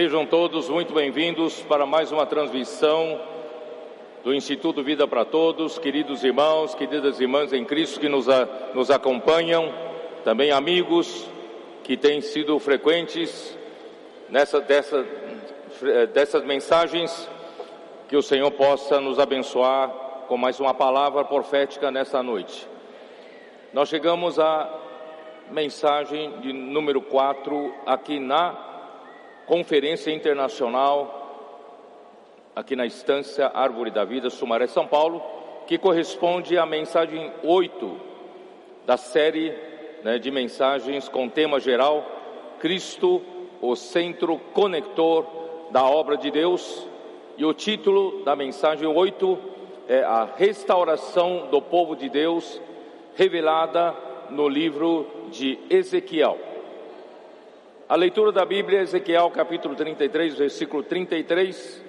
Sejam todos muito bem-vindos para mais uma transmissão do Instituto Vida para Todos, queridos irmãos, queridas irmãs em Cristo que nos, a, nos acompanham, também amigos que têm sido frequentes nessa, dessa, dessas mensagens, que o Senhor possa nos abençoar com mais uma palavra profética nessa noite. Nós chegamos à mensagem de número 4 aqui na Conferência Internacional aqui na Estância Árvore da Vida, Sumaré, São Paulo, que corresponde à mensagem 8 da série né, de mensagens com tema geral Cristo, o centro conector da obra de Deus. E o título da mensagem 8 é A Restauração do Povo de Deus, revelada no livro de Ezequiel. A leitura da Bíblia, Ezequiel capítulo 33, versículo 33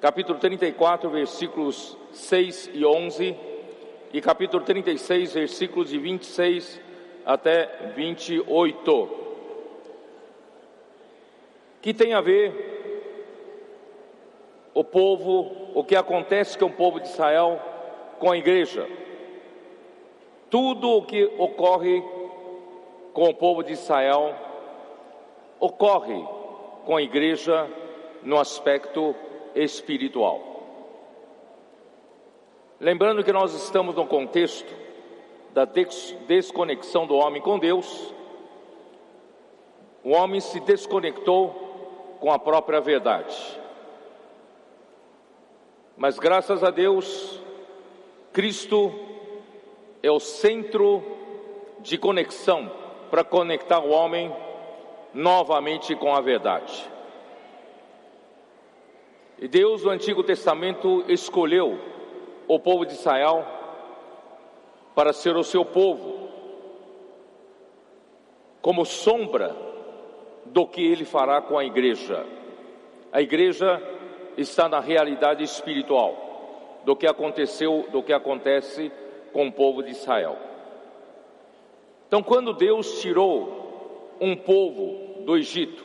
capítulo 34, versículos 6 e 11, e capítulo 36, versículos de 26 até 28. Que tem a ver o povo, o que acontece com o povo de Israel com a igreja. Tudo o que ocorre com o povo de Israel ocorre com a igreja no aspecto espiritual. Lembrando que nós estamos no contexto da desconexão do homem com Deus, o homem se desconectou com a própria verdade. Mas graças a Deus, Cristo é o centro de conexão para conectar o homem novamente com a verdade. E Deus no Antigo Testamento escolheu o povo de Israel para ser o seu povo, como sombra do que ele fará com a igreja. A igreja está na realidade espiritual do que aconteceu, do que acontece com o povo de Israel. Então, quando Deus tirou um povo do Egito,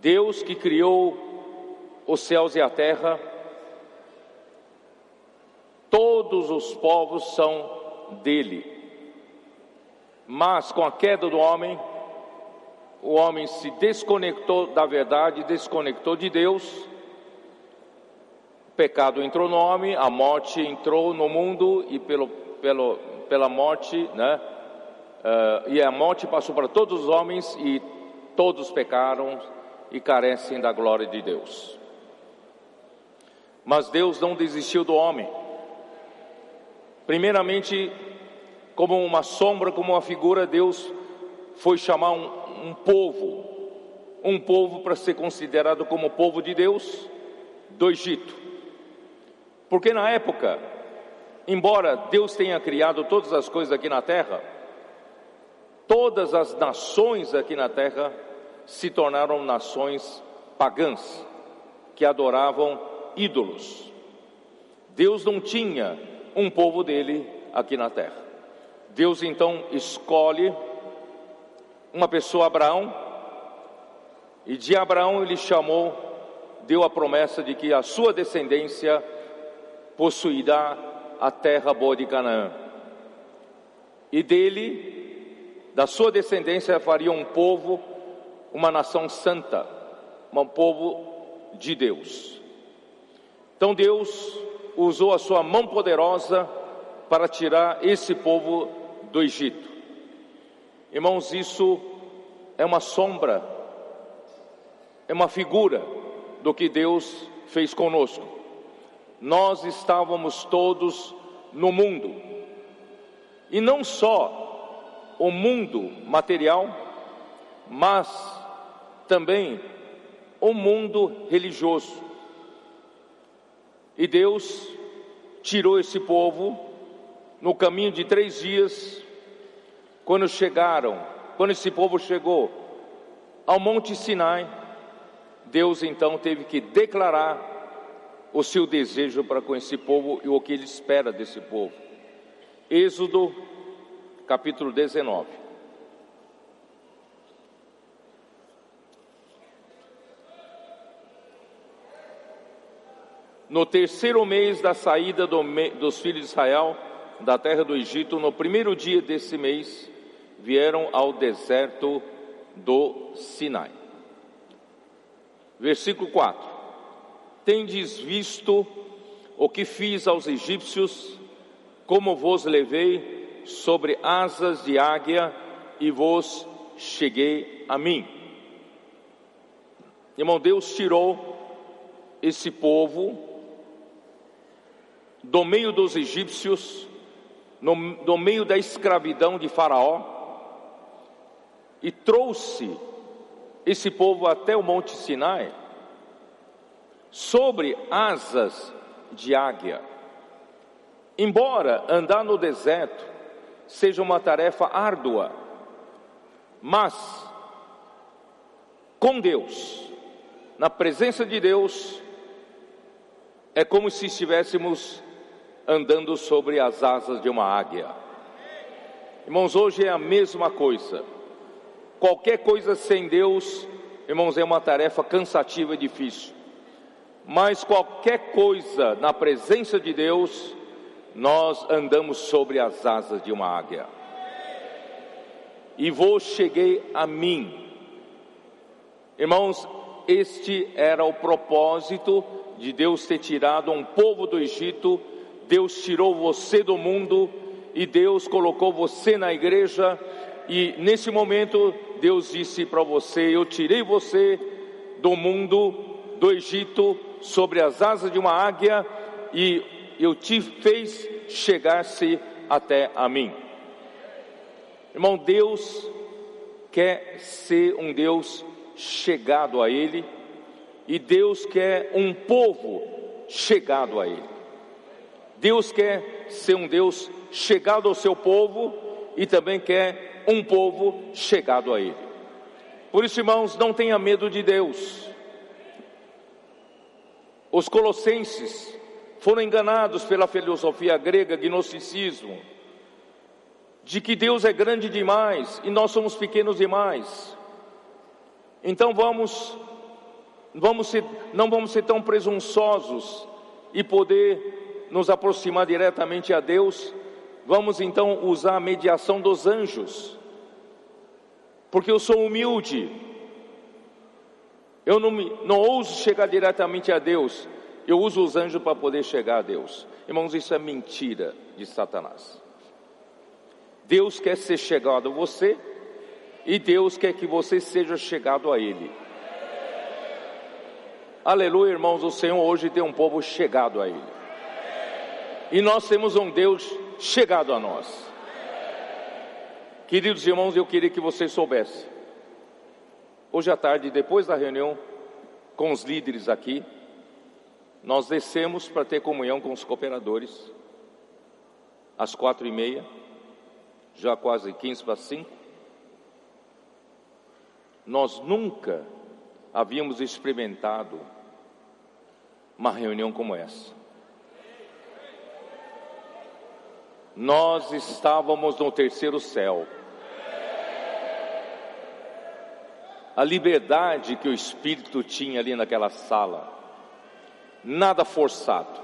Deus que criou os céus e a terra, todos os povos são dele. Mas com a queda do homem, o homem se desconectou da verdade, desconectou de Deus. O pecado entrou no homem, a morte entrou no mundo e pelo, pelo, pela morte, né? Uh, e a morte passou para todos os homens e todos pecaram e carecem da glória de Deus. Mas Deus não desistiu do homem. Primeiramente, como uma sombra, como uma figura, Deus foi chamar um, um povo, um povo para ser considerado como povo de Deus do Egito. Porque na época, embora Deus tenha criado todas as coisas aqui na terra, todas as nações aqui na terra se tornaram nações pagãs, que adoravam ídolos. Deus não tinha um povo dele aqui na terra. Deus então escolhe uma pessoa, Abraão, e de Abraão ele chamou, deu a promessa de que a sua descendência possuirá a terra boa de Canaã. E dele, da sua descendência, faria um povo, uma nação santa, um povo de Deus. Então Deus usou a sua mão poderosa para tirar esse povo do Egito. Irmãos, isso é uma sombra, é uma figura do que Deus fez conosco. Nós estávamos todos no mundo, e não só o mundo material, mas também o mundo religioso. E Deus tirou esse povo no caminho de três dias, quando chegaram, quando esse povo chegou ao Monte Sinai, Deus então teve que declarar o seu desejo para com esse povo e o que ele espera desse povo. Êxodo, capítulo 19. No terceiro mês da saída do me, dos filhos de Israel da terra do Egito, no primeiro dia desse mês, vieram ao deserto do Sinai. Versículo 4: Tendes visto o que fiz aos egípcios, como vos levei sobre asas de águia e vos cheguei a mim. Irmão, Deus tirou esse povo do meio dos egípcios, no, no meio da escravidão de Faraó, e trouxe esse povo até o Monte Sinai sobre asas de águia. Embora andar no deserto seja uma tarefa árdua, mas com Deus, na presença de Deus, é como se estivéssemos andando sobre as asas de uma águia. Irmãos, hoje é a mesma coisa. Qualquer coisa sem Deus, irmãos, é uma tarefa cansativa e difícil. Mas qualquer coisa na presença de Deus, nós andamos sobre as asas de uma águia. E vou cheguei a mim. Irmãos, este era o propósito de Deus ter tirado um povo do Egito Deus tirou você do mundo e Deus colocou você na igreja. E nesse momento, Deus disse para você: Eu tirei você do mundo, do Egito, sobre as asas de uma águia, e eu te fez chegar-se até a mim. Irmão, Deus quer ser um Deus chegado a Ele, e Deus quer um povo chegado a Ele. Deus quer ser um Deus chegado ao seu povo e também quer um povo chegado a Ele. Por isso, irmãos, não tenha medo de Deus. Os colossenses foram enganados pela filosofia grega, gnosticismo, de que Deus é grande demais e nós somos pequenos demais. Então vamos, vamos ser, não vamos ser tão presunçosos e poder nos aproximar diretamente a Deus, vamos então usar a mediação dos anjos, porque eu sou humilde, eu não, me, não ouso chegar diretamente a Deus, eu uso os anjos para poder chegar a Deus. Irmãos, isso é mentira de Satanás. Deus quer ser chegado a você e Deus quer que você seja chegado a Ele. Aleluia, irmãos, o Senhor hoje tem um povo chegado a Ele. E nós temos um Deus chegado a nós. Queridos irmãos, eu queria que vocês soubessem. Hoje à tarde, depois da reunião com os líderes aqui, nós descemos para ter comunhão com os cooperadores, às quatro e meia, já quase quinze para cinco. Nós nunca havíamos experimentado uma reunião como essa. nós estávamos no terceiro céu. A liberdade que o Espírito tinha ali naquela sala, nada forçado,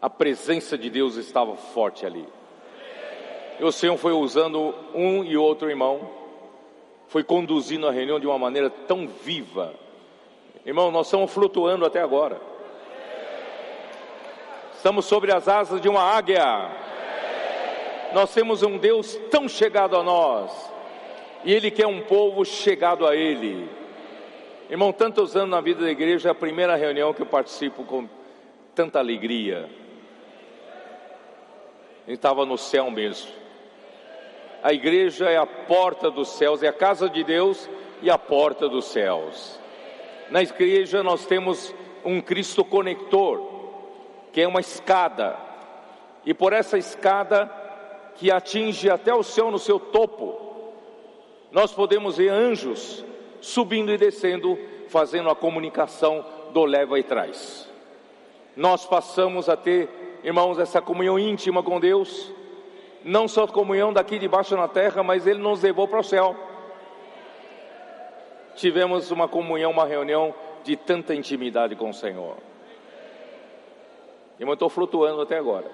a presença de Deus estava forte ali. E o Senhor foi usando um e outro irmão, foi conduzindo a reunião de uma maneira tão viva. Irmão, nós estamos flutuando até agora. Estamos sobre as asas de uma águia. Nós temos um Deus tão chegado a nós, e Ele quer um povo chegado a Ele. Irmão, tantos anos na vida da igreja, é a primeira reunião que eu participo com tanta alegria. Ele estava no céu mesmo. A igreja é a porta dos céus, é a casa de Deus e a porta dos céus. Na igreja nós temos um Cristo conector, que é uma escada, e por essa escada que atinge até o céu no seu topo. Nós podemos ver anjos subindo e descendo, fazendo a comunicação do leva e traz. Nós passamos a ter, irmãos, essa comunhão íntima com Deus, não só comunhão daqui de baixo na terra, mas Ele nos levou para o céu. Tivemos uma comunhão, uma reunião de tanta intimidade com o Senhor. Irmão, estou flutuando até agora.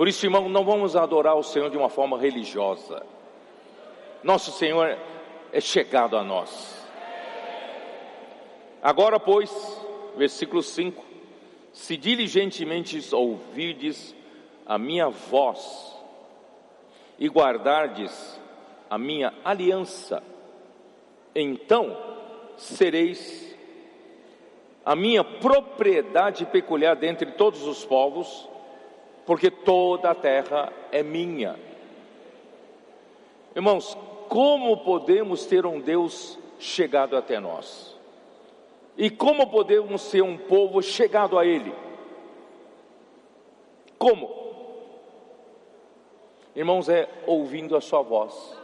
Por isso, irmão, não vamos adorar o Senhor de uma forma religiosa. Nosso Senhor é chegado a nós. Agora, pois, versículo 5: Se diligentemente ouvirdes a minha voz e guardardes a minha aliança, então sereis a minha propriedade peculiar dentre todos os povos, porque toda a terra é minha. Irmãos, como podemos ter um Deus chegado até nós? E como podemos ser um povo chegado a Ele? Como? Irmãos, é ouvindo a Sua voz.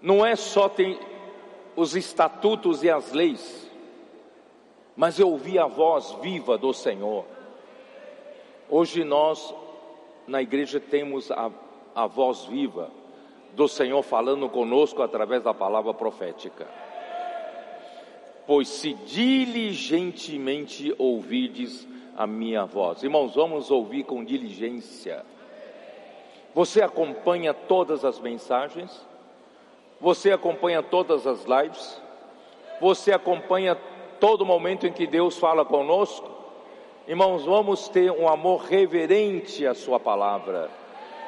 Não é só ter os estatutos e as leis, mas é ouvir a voz viva do Senhor. Hoje nós, na igreja, temos a, a voz viva do Senhor falando conosco através da palavra profética pois se diligentemente ouvides a minha voz. Irmãos, vamos ouvir com diligência. Você acompanha todas as mensagens? Você acompanha todas as lives? Você acompanha todo momento em que Deus fala conosco? Irmãos, vamos ter um amor reverente à Sua palavra.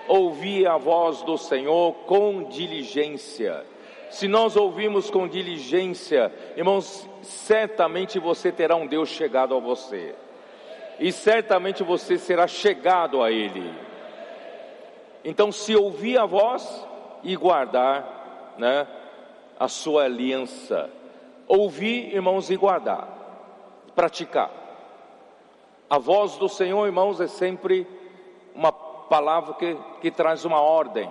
Ouvir a voz do Senhor com diligência se nós ouvirmos com diligência, irmãos, certamente você terá um Deus chegado a você, e certamente você será chegado a Ele. Então, se ouvir a voz e guardar, né, a sua aliança, ouvir, irmãos, e guardar, praticar. A voz do Senhor, irmãos, é sempre uma palavra que, que traz uma ordem,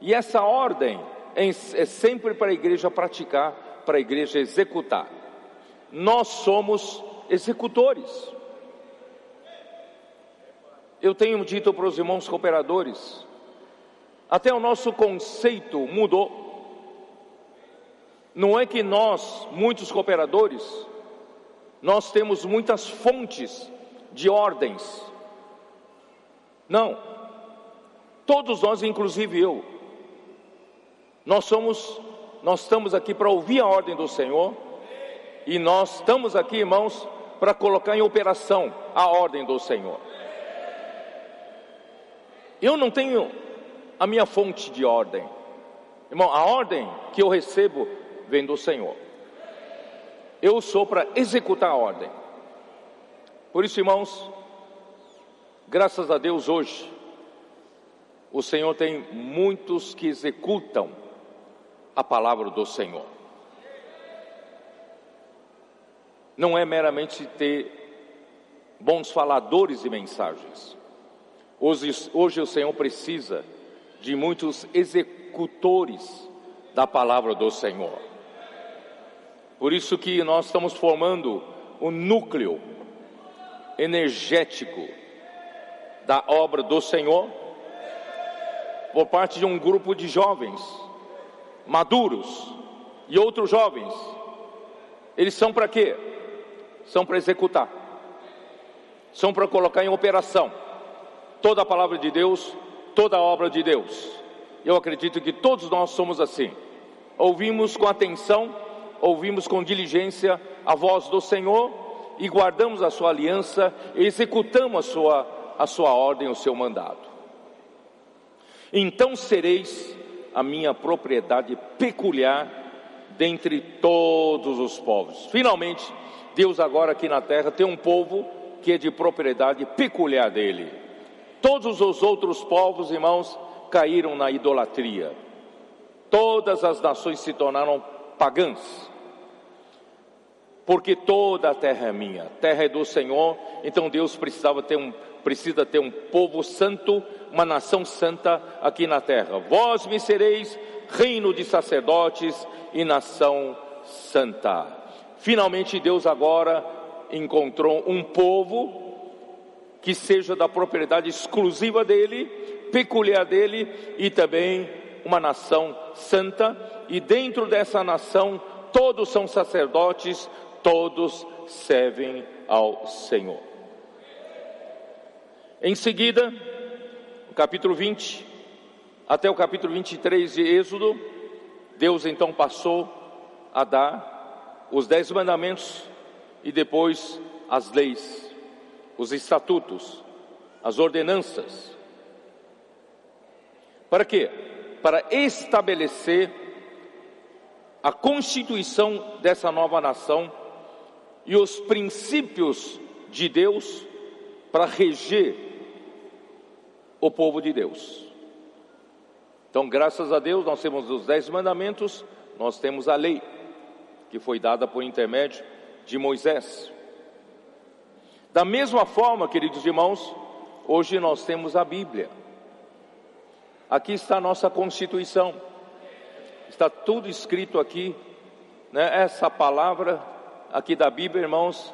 e essa ordem, é sempre para a igreja praticar, para a igreja executar. Nós somos executores. Eu tenho dito para os irmãos cooperadores, até o nosso conceito mudou. Não é que nós, muitos cooperadores, nós temos muitas fontes de ordens. Não. Todos nós, inclusive eu, nós somos, nós estamos aqui para ouvir a ordem do Senhor e nós estamos aqui, irmãos, para colocar em operação a ordem do Senhor. Eu não tenho a minha fonte de ordem. Irmão, a ordem que eu recebo vem do Senhor. Eu sou para executar a ordem. Por isso, irmãos, graças a Deus hoje, o Senhor tem muitos que executam a palavra do Senhor. Não é meramente ter bons faladores de mensagens. Hoje, hoje o Senhor precisa de muitos executores da palavra do Senhor. Por isso que nós estamos formando o núcleo energético da obra do Senhor por parte de um grupo de jovens maduros e outros jovens, eles são para quê? São para executar, são para colocar em operação toda a palavra de Deus, toda a obra de Deus. Eu acredito que todos nós somos assim. Ouvimos com atenção, ouvimos com diligência a voz do Senhor e guardamos a sua aliança executamos a sua, a sua ordem, o seu mandado. Então sereis a minha propriedade peculiar dentre todos os povos. Finalmente, Deus agora aqui na terra tem um povo que é de propriedade peculiar dele. Todos os outros povos, irmãos, caíram na idolatria. Todas as nações se tornaram pagãs. Porque toda a terra é minha, a terra é do Senhor, então Deus precisava ter um precisa ter um povo santo, uma nação santa aqui na terra. Vós me sereis reino de sacerdotes e nação santa. Finalmente Deus agora encontrou um povo que seja da propriedade exclusiva dele, peculiar dele e também uma nação santa, e dentro dessa nação todos são sacerdotes, todos servem ao Senhor. Em seguida, capítulo 20 até o capítulo 23 de Êxodo, Deus então passou a dar os dez mandamentos e depois as leis, os estatutos, as ordenanças. Para quê? Para estabelecer a constituição dessa nova nação e os princípios de Deus para reger o povo de Deus. Então, graças a Deus, nós temos os dez mandamentos, nós temos a lei, que foi dada por intermédio de Moisés. Da mesma forma, queridos irmãos, hoje nós temos a Bíblia. Aqui está a nossa Constituição, está tudo escrito aqui, né? essa palavra aqui da Bíblia, irmãos,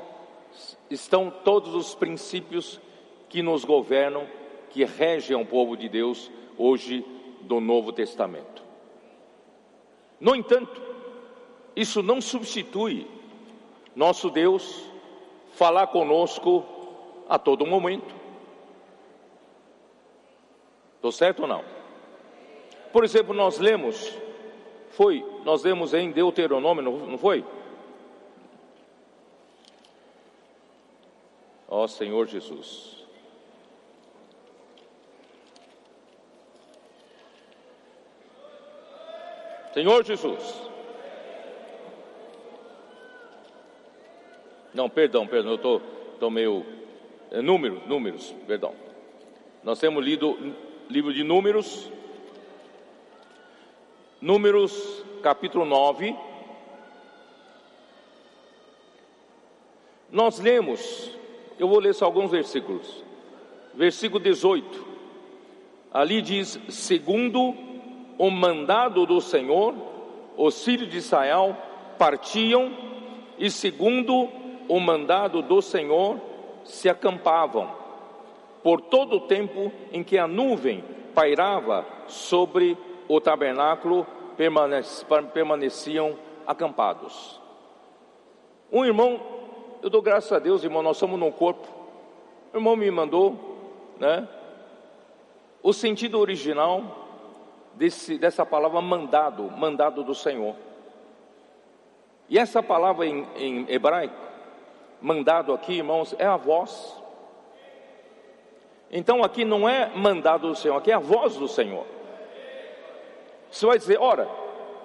estão todos os princípios que nos governam, que regem o povo de Deus hoje do Novo Testamento. No entanto, isso não substitui nosso Deus falar conosco a todo momento. Estou certo ou não? Por exemplo, nós lemos, foi, nós lemos em Deuteronômio, não foi? Ó Senhor Jesus. Senhor Jesus. Não, perdão, perdão, eu estou tô, tô meio. É, números, números, perdão. Nós temos lido livro de Números, Números capítulo 9. Nós lemos, eu vou ler só alguns versículos. Versículo 18. Ali diz: segundo o mandado do Senhor, os filhos de Israel partiam e, segundo o mandado do Senhor, se acampavam por todo o tempo em que a nuvem pairava sobre o tabernáculo, permaneciam acampados. Um irmão, eu dou graças a Deus, irmão, nós somos no corpo. O irmão me mandou, né? O sentido original desse, dessa palavra mandado, mandado do Senhor. E essa palavra em, em hebraico, mandado aqui, irmãos, é a voz. Então aqui não é mandado do Senhor, aqui é a voz do Senhor. Você vai dizer, ora,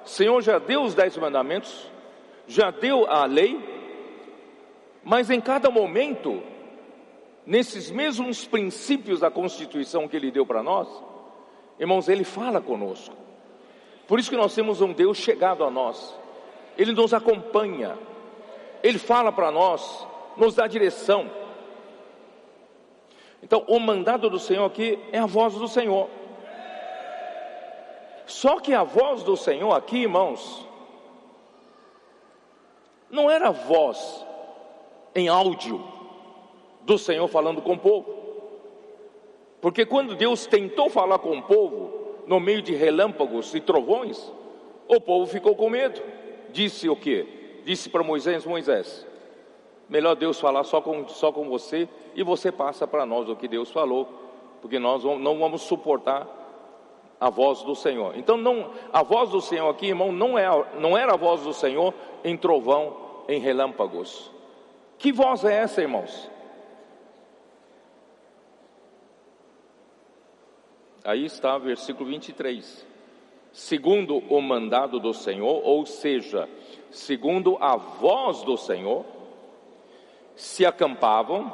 Senhor já deu os dez mandamentos, já deu a lei, mas em cada momento, nesses mesmos princípios da Constituição que Ele deu para nós, Irmãos, Ele fala conosco. Por isso que nós temos um Deus chegado a nós. Ele nos acompanha. Ele fala para nós, nos dá direção. Então, o mandado do Senhor aqui é a voz do Senhor. Só que a voz do Senhor aqui, irmãos, não era a voz em áudio do Senhor falando com o povo. Porque quando Deus tentou falar com o povo, no meio de relâmpagos e trovões, o povo ficou com medo. Disse o que? Disse para Moisés: Moisés, melhor Deus falar só com, só com você e você passa para nós o que Deus falou, porque nós não vamos suportar a voz do Senhor. Então, não, a voz do Senhor aqui, irmão, não, é, não era a voz do Senhor em trovão, em relâmpagos. Que voz é essa, irmãos? Aí está versículo 23. Segundo o mandado do Senhor, ou seja, segundo a voz do Senhor, se acampavam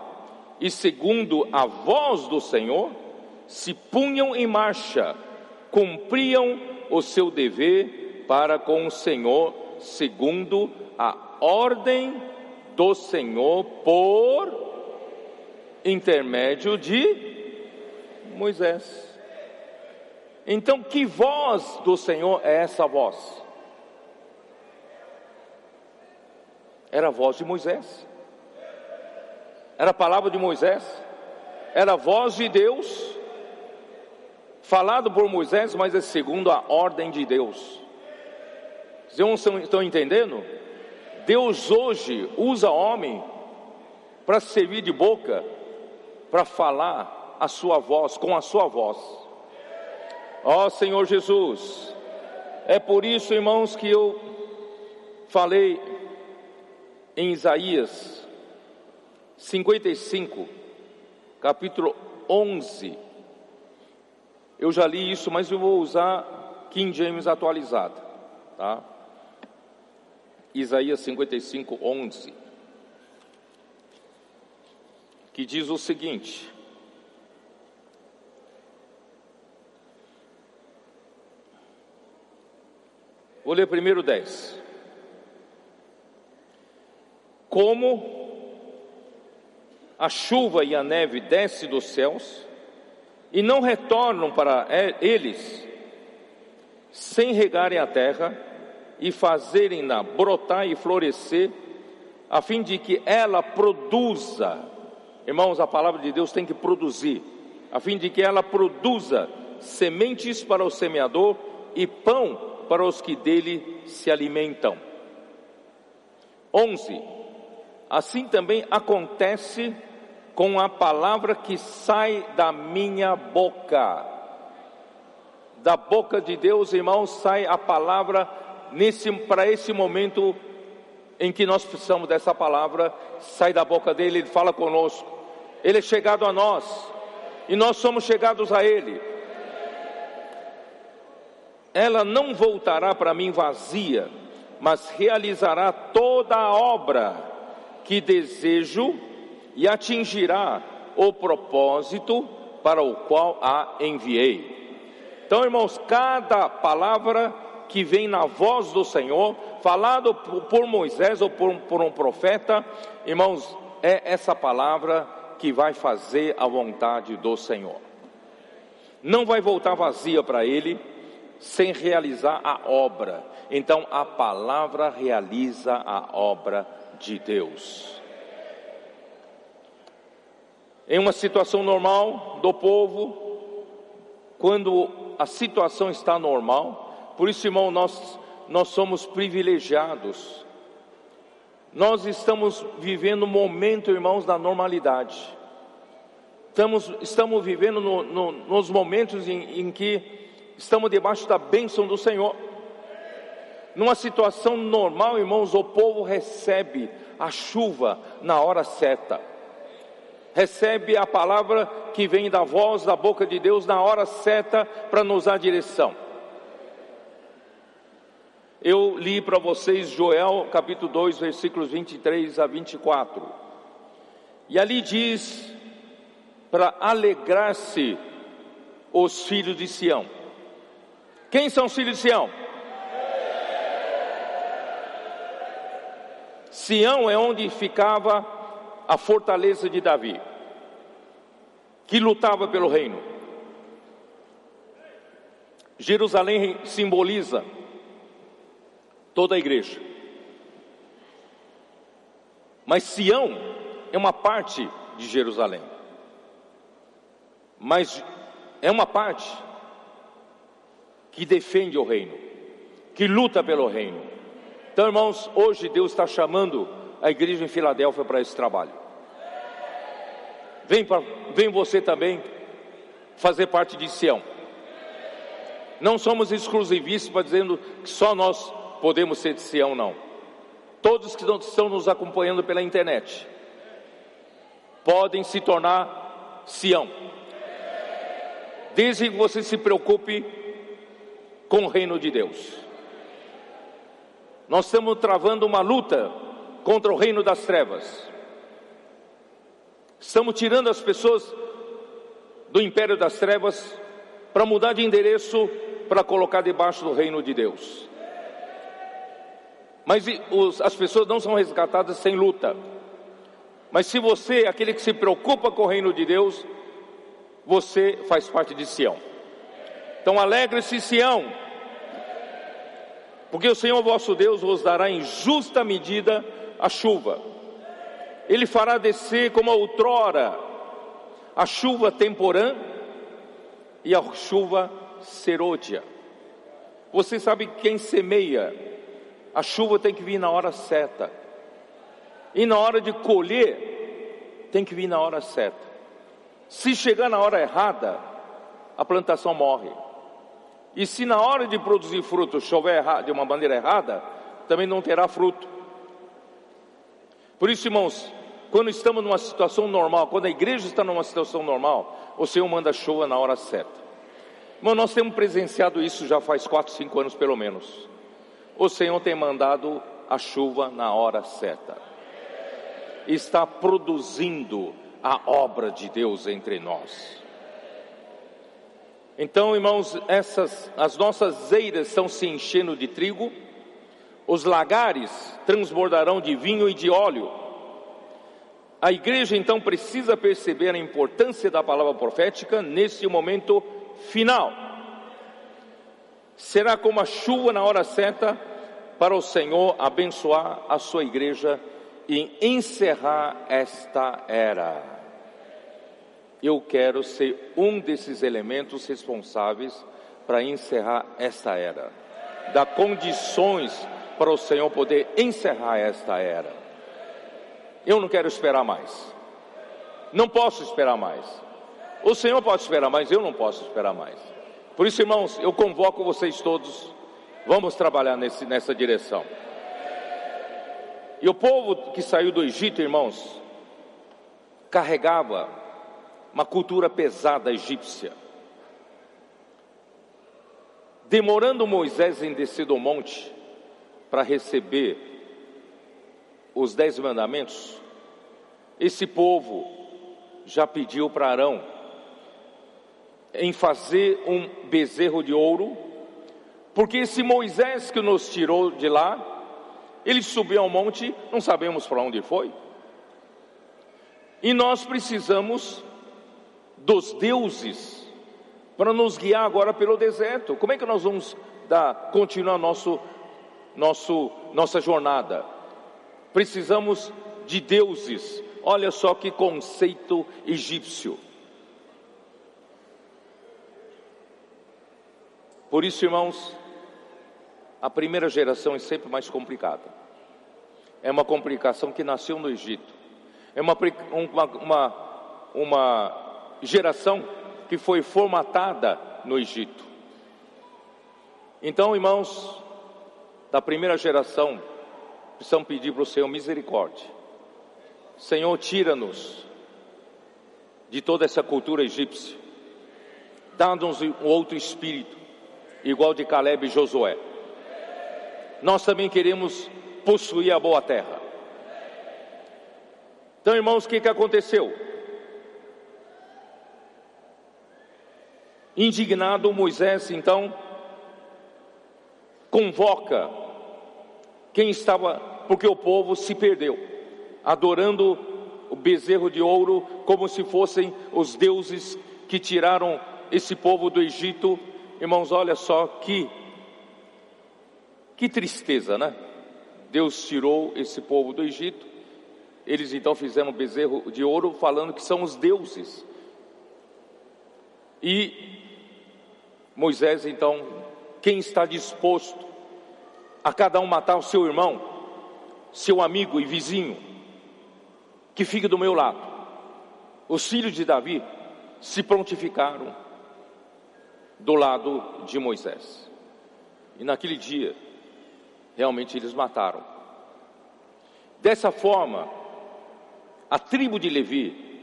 e segundo a voz do Senhor, se punham em marcha, cumpriam o seu dever para com o Senhor, segundo a ordem do Senhor por intermédio de Moisés. Então, que voz do Senhor é essa voz? Era a voz de Moisés, era a palavra de Moisés, era a voz de Deus, falado por Moisés, mas é segundo a ordem de Deus. Vocês estão entendendo? Deus hoje usa homem para servir de boca, para falar a sua voz, com a sua voz. Ó Senhor Jesus, é por isso, irmãos, que eu falei em Isaías 55, capítulo 11. Eu já li isso, mas eu vou usar King James atualizado, tá? Isaías 55, 11, que diz o seguinte: Vou ler primeiro 10. Como a chuva e a neve descem dos céus e não retornam para eles sem regarem a terra e fazerem-na brotar e florescer, a fim de que ela produza. Irmãos, a palavra de Deus tem que produzir, a fim de que ela produza sementes para o semeador e pão para os que dele se alimentam. 11. Assim também acontece com a palavra que sai da minha boca. Da boca de Deus, irmãos, sai a palavra nesse para esse momento em que nós precisamos dessa palavra, sai da boca dele, ele fala conosco. Ele é chegado a nós e nós somos chegados a ele ela não voltará para mim vazia, mas realizará toda a obra que desejo e atingirá o propósito para o qual a enviei. Então, irmãos, cada palavra que vem na voz do Senhor, falado por Moisés ou por, por um profeta, irmãos, é essa palavra que vai fazer a vontade do Senhor. Não vai voltar vazia para ele, sem realizar a obra. Então a palavra realiza a obra de Deus. Em uma situação normal do povo, quando a situação está normal, por isso, irmão, nós, nós somos privilegiados. Nós estamos vivendo um momento, irmãos, da normalidade. Estamos, estamos vivendo no, no, nos momentos em, em que estamos debaixo da bênção do Senhor. Numa situação normal, irmãos, o povo recebe a chuva na hora certa, recebe a palavra que vem da voz da boca de Deus na hora certa para nos dar direção. Eu li para vocês Joel capítulo 2, versículos 23 a 24. E ali diz para alegrar-se os filhos de Sião. Quem são os filhos de Sião? Sião é onde ficava a fortaleza de Davi, que lutava pelo reino. Jerusalém simboliza toda a igreja. Mas Sião é uma parte de Jerusalém. Mas é uma parte que defende o reino, que luta pelo reino. Então, irmãos, hoje Deus está chamando a igreja em Filadélfia para esse trabalho. Vem, pra, vem você também fazer parte de Sião. Não somos exclusivistas para dizendo que só nós podemos ser de Sião, não. Todos que estão nos acompanhando pela internet podem se tornar Sião. Desde que você se preocupe com o reino de Deus. Nós estamos travando uma luta contra o reino das trevas. Estamos tirando as pessoas do império das trevas para mudar de endereço para colocar debaixo do reino de Deus. Mas os, as pessoas não são resgatadas sem luta. Mas se você aquele que se preocupa com o reino de Deus, você faz parte de Sião. Então alegre-se, Sião, porque o Senhor vosso Deus vos dará em justa medida a chuva. Ele fará descer como outrora a chuva temporã e a chuva serôdia. Você sabe quem semeia A chuva tem que vir na hora certa. E na hora de colher, tem que vir na hora certa. Se chegar na hora errada, a plantação morre. E se na hora de produzir fruto chover de uma maneira errada, também não terá fruto. Por isso, irmãos, quando estamos numa situação normal, quando a igreja está numa situação normal, o Senhor manda chuva na hora certa. Irmão, nós temos presenciado isso já faz quatro, cinco anos pelo menos. O Senhor tem mandado a chuva na hora certa. Está produzindo a obra de Deus entre nós. Então, irmãos, essas as nossas eiras estão se enchendo de trigo, os lagares transbordarão de vinho e de óleo. A igreja então precisa perceber a importância da palavra profética nesse momento final. Será como a chuva na hora certa para o Senhor abençoar a sua igreja e encerrar esta era eu quero ser um desses elementos responsáveis para encerrar esta era, dar condições para o Senhor poder encerrar esta era. Eu não quero esperar mais, não posso esperar mais. O Senhor pode esperar mais, eu não posso esperar mais. Por isso, irmãos, eu convoco vocês todos, vamos trabalhar nesse, nessa direção. E o povo que saiu do Egito, irmãos, carregava uma cultura pesada egípcia. Demorando Moisés em descer do monte para receber os dez mandamentos, esse povo já pediu para Arão em fazer um bezerro de ouro, porque esse Moisés que nos tirou de lá, ele subiu ao monte, não sabemos para onde foi. E nós precisamos dos deuses para nos guiar agora pelo deserto. Como é que nós vamos dar, continuar nosso, nosso, nossa jornada? Precisamos de deuses. Olha só que conceito egípcio. Por isso, irmãos, a primeira geração é sempre mais complicada. É uma complicação que nasceu no Egito. É uma, uma, uma, uma geração que foi formatada no Egito. Então, irmãos, da primeira geração, precisamos pedir para o Senhor misericórdia. Senhor, tira-nos de toda essa cultura egípcia. Dá-nos um outro espírito, igual de Caleb e Josué. Nós também queremos possuir a boa terra. Então, irmãos, o que, que aconteceu? Indignado, Moisés então convoca quem estava, porque o povo se perdeu, adorando o bezerro de ouro como se fossem os deuses que tiraram esse povo do Egito. Irmãos, olha só que que tristeza, né? Deus tirou esse povo do Egito. Eles então fizeram bezerro de ouro falando que são os deuses. E Moisés, então, quem está disposto a cada um matar o seu irmão, seu amigo e vizinho, que fique do meu lado? Os filhos de Davi se prontificaram do lado de Moisés. E naquele dia, realmente eles mataram. Dessa forma, a tribo de Levi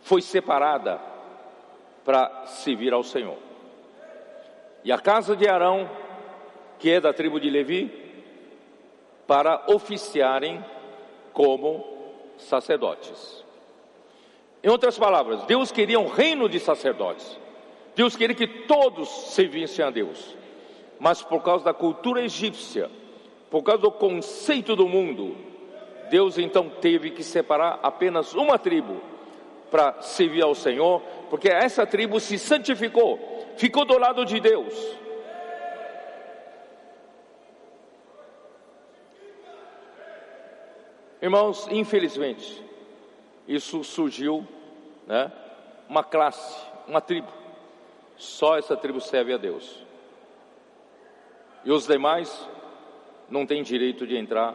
foi separada para servir ao Senhor. E a casa de Arão, que é da tribo de Levi, para oficiarem como sacerdotes. Em outras palavras, Deus queria um reino de sacerdotes. Deus queria que todos servissem a Deus. Mas por causa da cultura egípcia, por causa do conceito do mundo, Deus então teve que separar apenas uma tribo para servir ao Senhor, porque essa tribo se santificou, ficou do lado de Deus. Irmãos, infelizmente, isso surgiu, né? Uma classe, uma tribo. Só essa tribo serve a Deus. E os demais não tem direito de entrar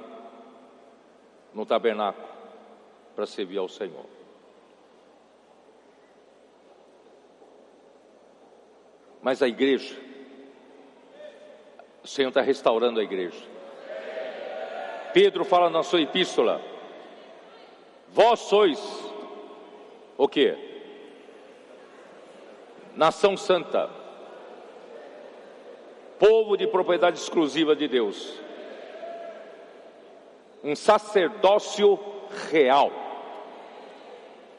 no tabernáculo para servir ao Senhor. Mas a igreja, o Senhor está restaurando a igreja. Pedro fala na sua epístola: Vós sois o que? Nação santa, povo de propriedade exclusiva de Deus, um sacerdócio real.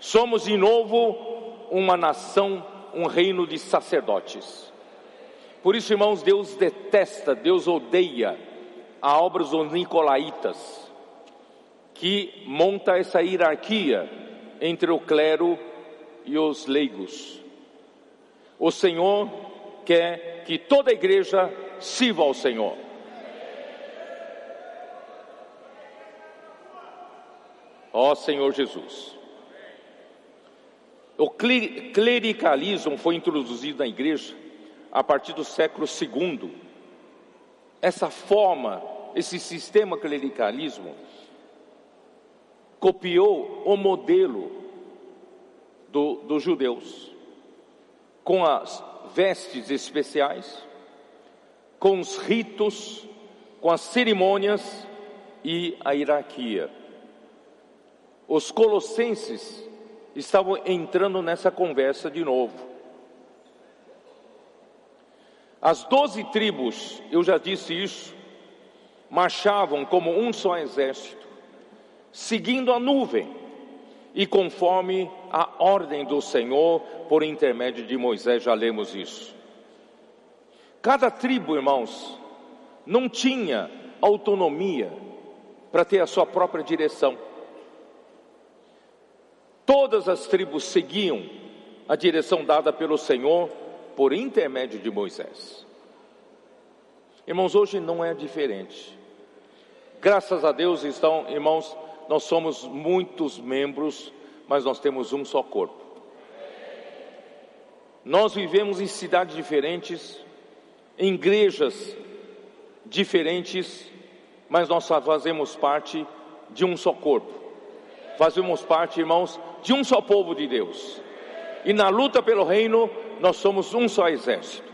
Somos de novo uma nação, um reino de sacerdotes. Por isso, irmãos, Deus detesta, Deus odeia a obra dos nicolaítas, que monta essa hierarquia entre o clero e os leigos. O Senhor quer que toda a igreja sirva ao Senhor. Ó Senhor Jesus. O clericalismo foi introduzido na igreja a partir do século II. Essa forma, esse sistema clericalismo, copiou o modelo do, dos judeus, com as vestes especiais, com os ritos, com as cerimônias e a hierarquia. Os colossenses estavam entrando nessa conversa de novo. As doze tribos, eu já disse isso, marchavam como um só exército, seguindo a nuvem e conforme a ordem do Senhor por intermédio de Moisés, já lemos isso. Cada tribo, irmãos, não tinha autonomia para ter a sua própria direção. Todas as tribos seguiam a direção dada pelo Senhor por intermédio de Moisés. Irmãos, hoje não é diferente. Graças a Deus, estão, irmãos, nós somos muitos membros, mas nós temos um só corpo. Nós vivemos em cidades diferentes, em igrejas diferentes, mas nós fazemos parte de um só corpo. Fazemos parte, irmãos, de um só povo de Deus. E na luta pelo reino, nós somos um só exército.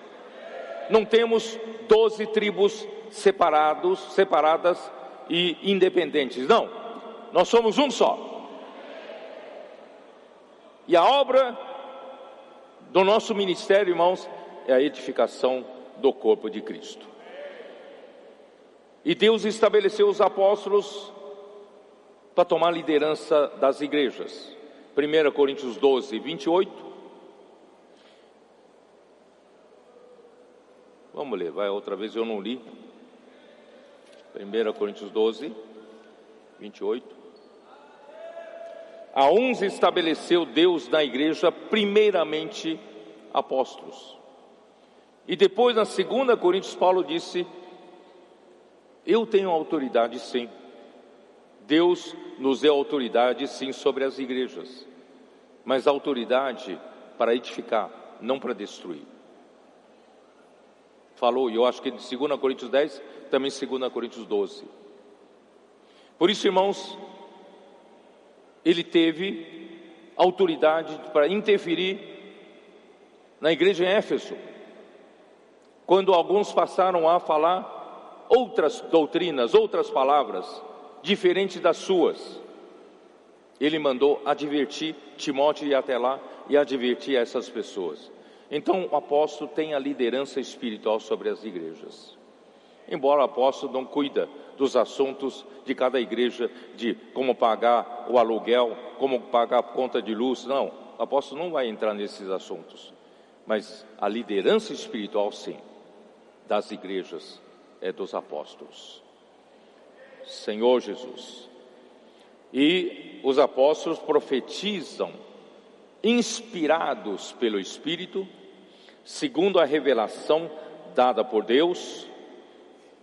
Não temos doze tribos separados, separadas e independentes. Não, nós somos um só. E a obra do nosso ministério, irmãos, é a edificação do corpo de Cristo. E Deus estabeleceu os apóstolos para tomar liderança das igrejas. 1 Coríntios 12, 28. Vamos ler, vai outra vez, eu não li. 1 Coríntios 12, 28. A uns estabeleceu Deus na igreja, primeiramente apóstolos. E depois, na segunda Coríntios, Paulo disse: Eu tenho autoridade sim. Deus nos deu autoridade sim sobre as igrejas, mas autoridade para edificar, não para destruir. Falou, e eu acho que de 2 Coríntios 10, também 2 Coríntios 12. Por isso, irmãos, ele teve autoridade para interferir na igreja em Éfeso, quando alguns passaram a falar outras doutrinas, outras palavras, diferente das suas. Ele mandou advertir Timóteo e até lá e advertir essas pessoas. Então o apóstolo tem a liderança espiritual sobre as igrejas. Embora o apóstolo não cuida dos assuntos de cada igreja, de como pagar o aluguel, como pagar a conta de luz, não. O apóstolo não vai entrar nesses assuntos. Mas a liderança espiritual, sim, das igrejas é dos apóstolos. Senhor Jesus. E os apóstolos profetizam, inspirados pelo Espírito, segundo a revelação dada por Deus,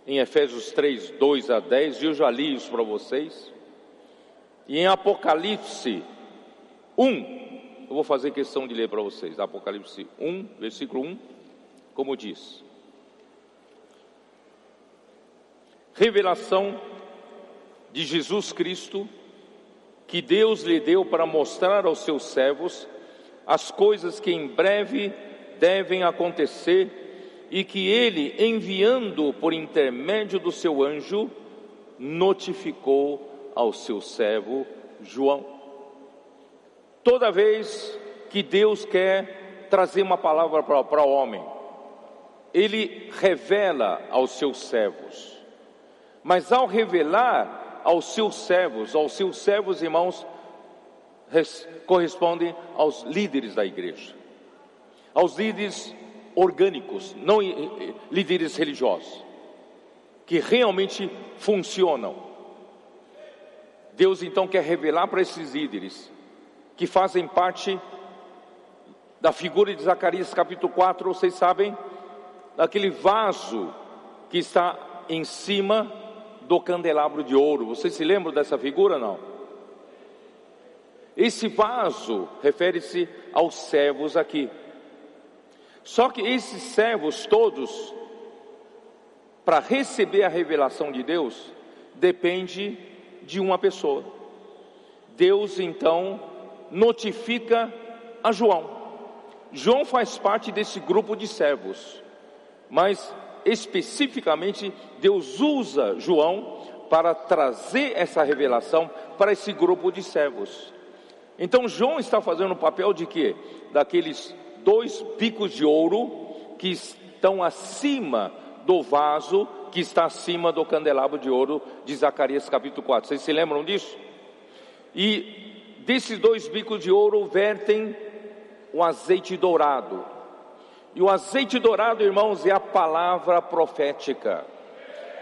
em Efésios 3, 2 a 10, eu já li isso para vocês, e em Apocalipse 1, eu vou fazer questão de ler para vocês, Apocalipse 1, versículo 1, como diz: revelação de Jesus Cristo que Deus lhe deu para mostrar aos seus servos as coisas que em breve devem acontecer e que ele, enviando por intermédio do seu anjo, notificou ao seu servo João. Toda vez que Deus quer trazer uma palavra para o homem, ele revela aos seus servos. Mas ao revelar aos seus servos, aos seus servos irmãos, correspondem aos líderes da igreja, aos líderes orgânicos, não líderes religiosos, que realmente funcionam. Deus então quer revelar para esses líderes que fazem parte da figura de Zacarias capítulo 4, vocês sabem, daquele vaso que está em cima do candelabro de ouro. Vocês se lembram dessa figura não? Esse vaso refere-se aos servos aqui. Só que esses servos todos, para receber a revelação de Deus, depende de uma pessoa. Deus então notifica a João. João faz parte desse grupo de servos, mas especificamente Deus usa João para trazer essa revelação para esse grupo de servos. Então João está fazendo o papel de quê? Daqueles dois bicos de ouro que estão acima do vaso que está acima do candelabro de ouro de Zacarias capítulo 4. Vocês se lembram disso? E desses dois bicos de ouro vertem o azeite dourado. E o azeite dourado, irmãos, é a palavra profética.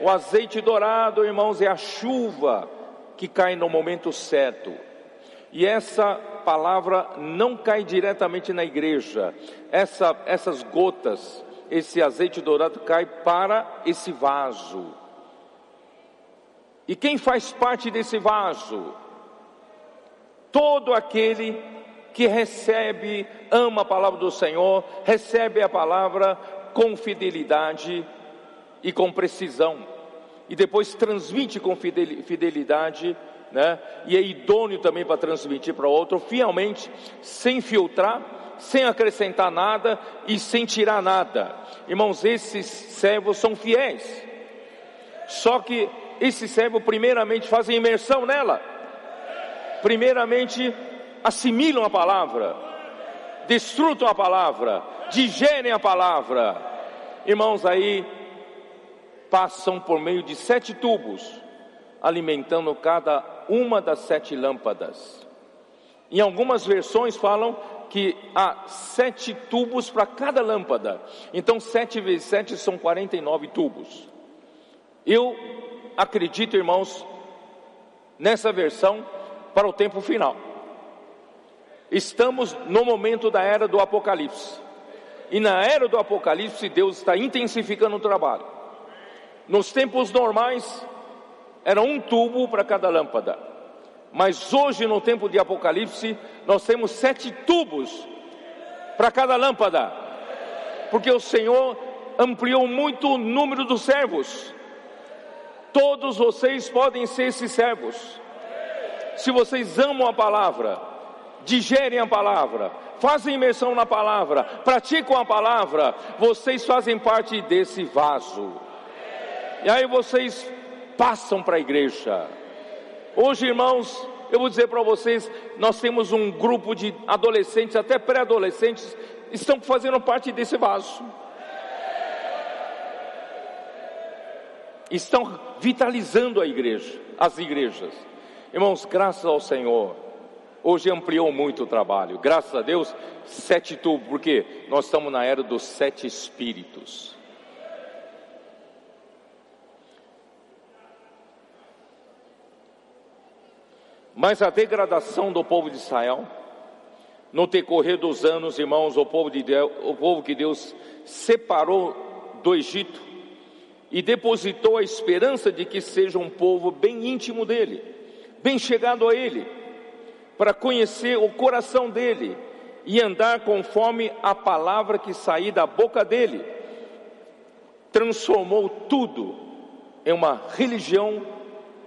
O azeite dourado, irmãos, é a chuva que cai no momento certo. E essa palavra não cai diretamente na igreja. Essa, essas gotas, esse azeite dourado cai para esse vaso. E quem faz parte desse vaso? Todo aquele que recebe, ama a palavra do Senhor, recebe a palavra com fidelidade e com precisão, e depois transmite com fidelidade né? E é idôneo também para transmitir para outro, fielmente, sem filtrar, sem acrescentar nada e sem tirar nada. Irmãos, esses servos são fiéis. Só que esses servos primeiramente fazem imersão nela. Primeiramente assimilam a palavra, desfrutam a palavra, digerem a palavra. Irmãos, aí passam por meio de sete tubos, alimentando cada uma das sete lâmpadas. Em algumas versões falam que há sete tubos para cada lâmpada. Então, sete vezes sete são 49 tubos. Eu acredito, irmãos, nessa versão para o tempo final. Estamos no momento da era do Apocalipse. E na era do Apocalipse, Deus está intensificando o trabalho. Nos tempos normais, era um tubo para cada lâmpada. Mas hoje, no tempo de Apocalipse, nós temos sete tubos para cada lâmpada, porque o Senhor ampliou muito o número dos servos. Todos vocês podem ser esses servos. Se vocês amam a palavra, digerem a palavra, fazem imersão na palavra, praticam a palavra, vocês fazem parte desse vaso. E aí vocês passam para a igreja. Hoje, irmãos, eu vou dizer para vocês, nós temos um grupo de adolescentes, até pré-adolescentes, estão fazendo parte desse vaso. Estão vitalizando a igreja, as igrejas. Irmãos, graças ao Senhor, hoje ampliou muito o trabalho. Graças a Deus, sete tubos, porque nós estamos na era dos sete espíritos. Mas a degradação do povo de Israel, no decorrer dos anos, irmãos, o povo, de Deus, o povo que Deus separou do Egito e depositou a esperança de que seja um povo bem íntimo dele, bem chegado a ele, para conhecer o coração dele e andar conforme a palavra que sair da boca dele, transformou tudo em uma religião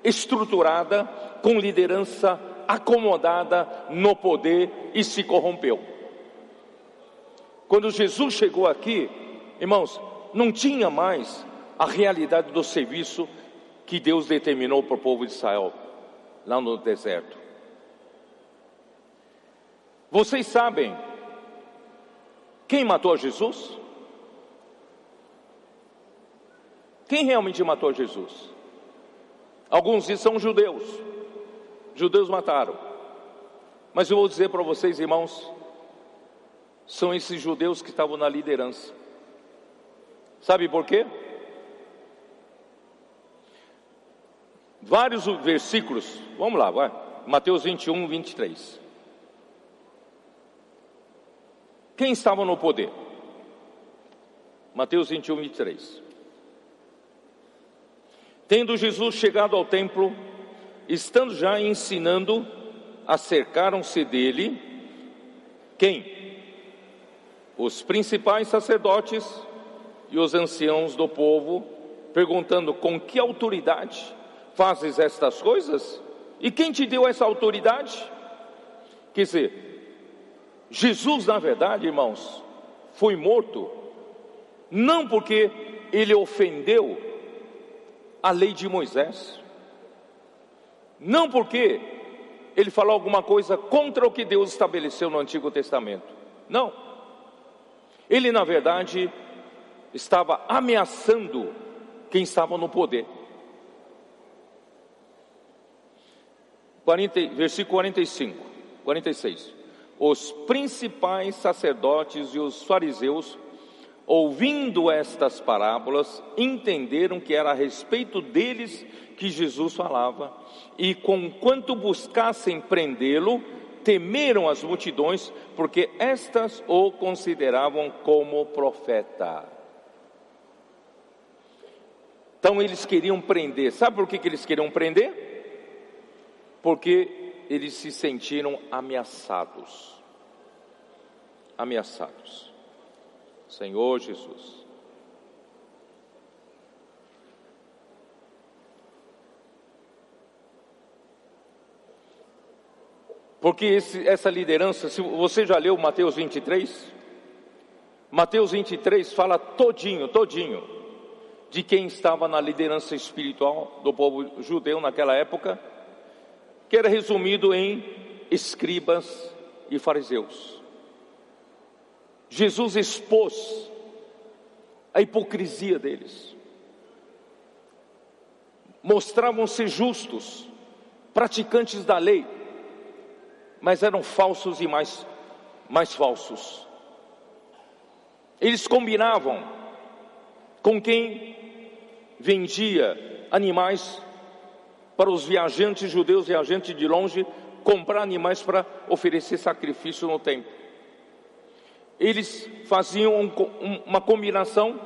estruturada, com liderança acomodada no poder e se corrompeu. Quando Jesus chegou aqui, irmãos, não tinha mais a realidade do serviço que Deus determinou para o povo de Israel, lá no deserto. Vocês sabem quem matou Jesus? Quem realmente matou Jesus? Alguns dizem são judeus. Judeus mataram. Mas eu vou dizer para vocês, irmãos, são esses judeus que estavam na liderança. Sabe por quê? Vários versículos, vamos lá, vai. Mateus 21, 23. Quem estava no poder? Mateus 21, 23. Tendo Jesus chegado ao templo, estando já ensinando, acercaram-se dele quem? Os principais sacerdotes e os anciãos do povo, perguntando: Com que autoridade fazes estas coisas? E quem te deu essa autoridade? Quer dizer, Jesus, na verdade, irmãos, foi morto, não porque ele ofendeu a lei de Moisés. Não porque ele falou alguma coisa contra o que Deus estabeleceu no Antigo Testamento. Não. Ele, na verdade, estava ameaçando quem estava no poder. 40, versículo 45, 46. Os principais sacerdotes e os fariseus ouvindo estas parábolas, entenderam que era a respeito deles que Jesus falava, e conquanto buscassem prendê-lo, temeram as multidões, porque estas o consideravam como profeta. Então eles queriam prender, sabe por que, que eles queriam prender? Porque eles se sentiram ameaçados. Ameaçados. Senhor Jesus. Porque esse, essa liderança, se você já leu Mateus 23, Mateus 23 fala todinho, todinho, de quem estava na liderança espiritual do povo judeu naquela época, que era resumido em escribas e fariseus. Jesus expôs a hipocrisia deles. Mostravam-se justos, praticantes da lei, mas eram falsos e mais, mais falsos. Eles combinavam com quem vendia animais para os viajantes judeus, viajantes de longe, comprar animais para oferecer sacrifício no templo eles faziam um, um, uma combinação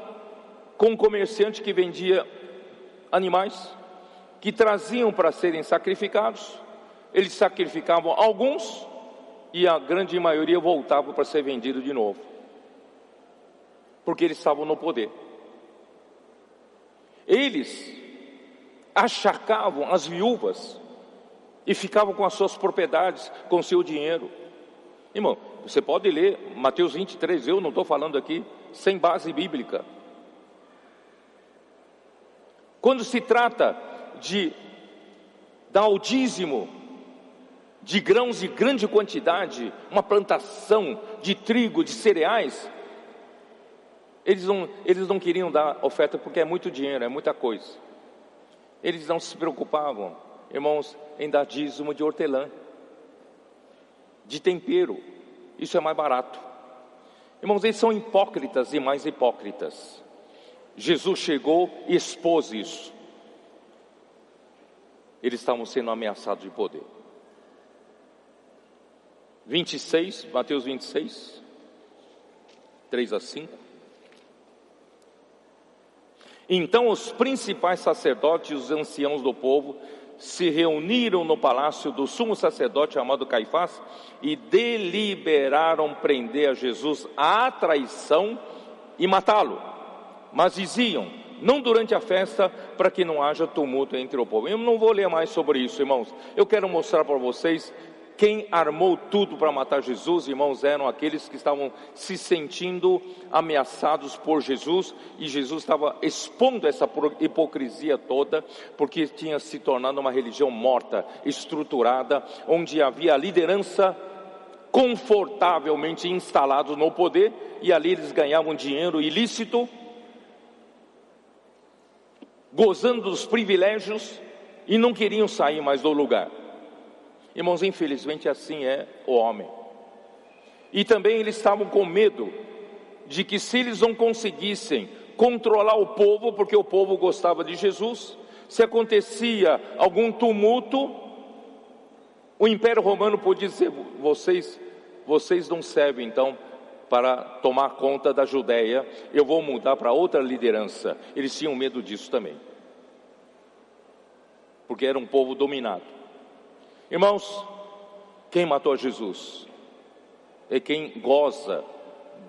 com um comerciante que vendia animais, que traziam para serem sacrificados, eles sacrificavam alguns e a grande maioria voltava para ser vendido de novo, porque eles estavam no poder. Eles achacavam as viúvas e ficavam com as suas propriedades, com seu dinheiro. Irmão, você pode ler Mateus 23, eu não estou falando aqui sem base bíblica. Quando se trata de dar o dízimo de grãos de grande quantidade, uma plantação de trigo, de cereais, eles não, eles não queriam dar oferta porque é muito dinheiro, é muita coisa. Eles não se preocupavam, irmãos, em dar dízimo de hortelã, de tempero. Isso é mais barato. Irmãos, eles são hipócritas e mais hipócritas. Jesus chegou e expôs isso. Eles estavam sendo ameaçados de poder. 26, Mateus 26, 3 a 5. Então os principais sacerdotes e os anciãos do povo se reuniram no palácio do sumo sacerdote chamado Caifás e deliberaram prender a Jesus à traição e matá-lo. Mas diziam: não durante a festa, para que não haja tumulto entre o povo. Eu não vou ler mais sobre isso, irmãos. Eu quero mostrar para vocês quem armou tudo para matar Jesus, irmãos, eram aqueles que estavam se sentindo ameaçados por Jesus, e Jesus estava expondo essa hipocrisia toda, porque tinha se tornado uma religião morta, estruturada, onde havia a liderança confortavelmente instalados no poder, e ali eles ganhavam dinheiro ilícito, gozando dos privilégios, e não queriam sair mais do lugar. Irmãos, infelizmente assim é o homem. E também eles estavam com medo de que se eles não conseguissem controlar o povo, porque o povo gostava de Jesus, se acontecia algum tumulto, o Império Romano podia dizer: vocês, vocês não servem então para tomar conta da Judéia, eu vou mudar para outra liderança. Eles tinham medo disso também, porque era um povo dominado. Irmãos, quem matou Jesus é quem goza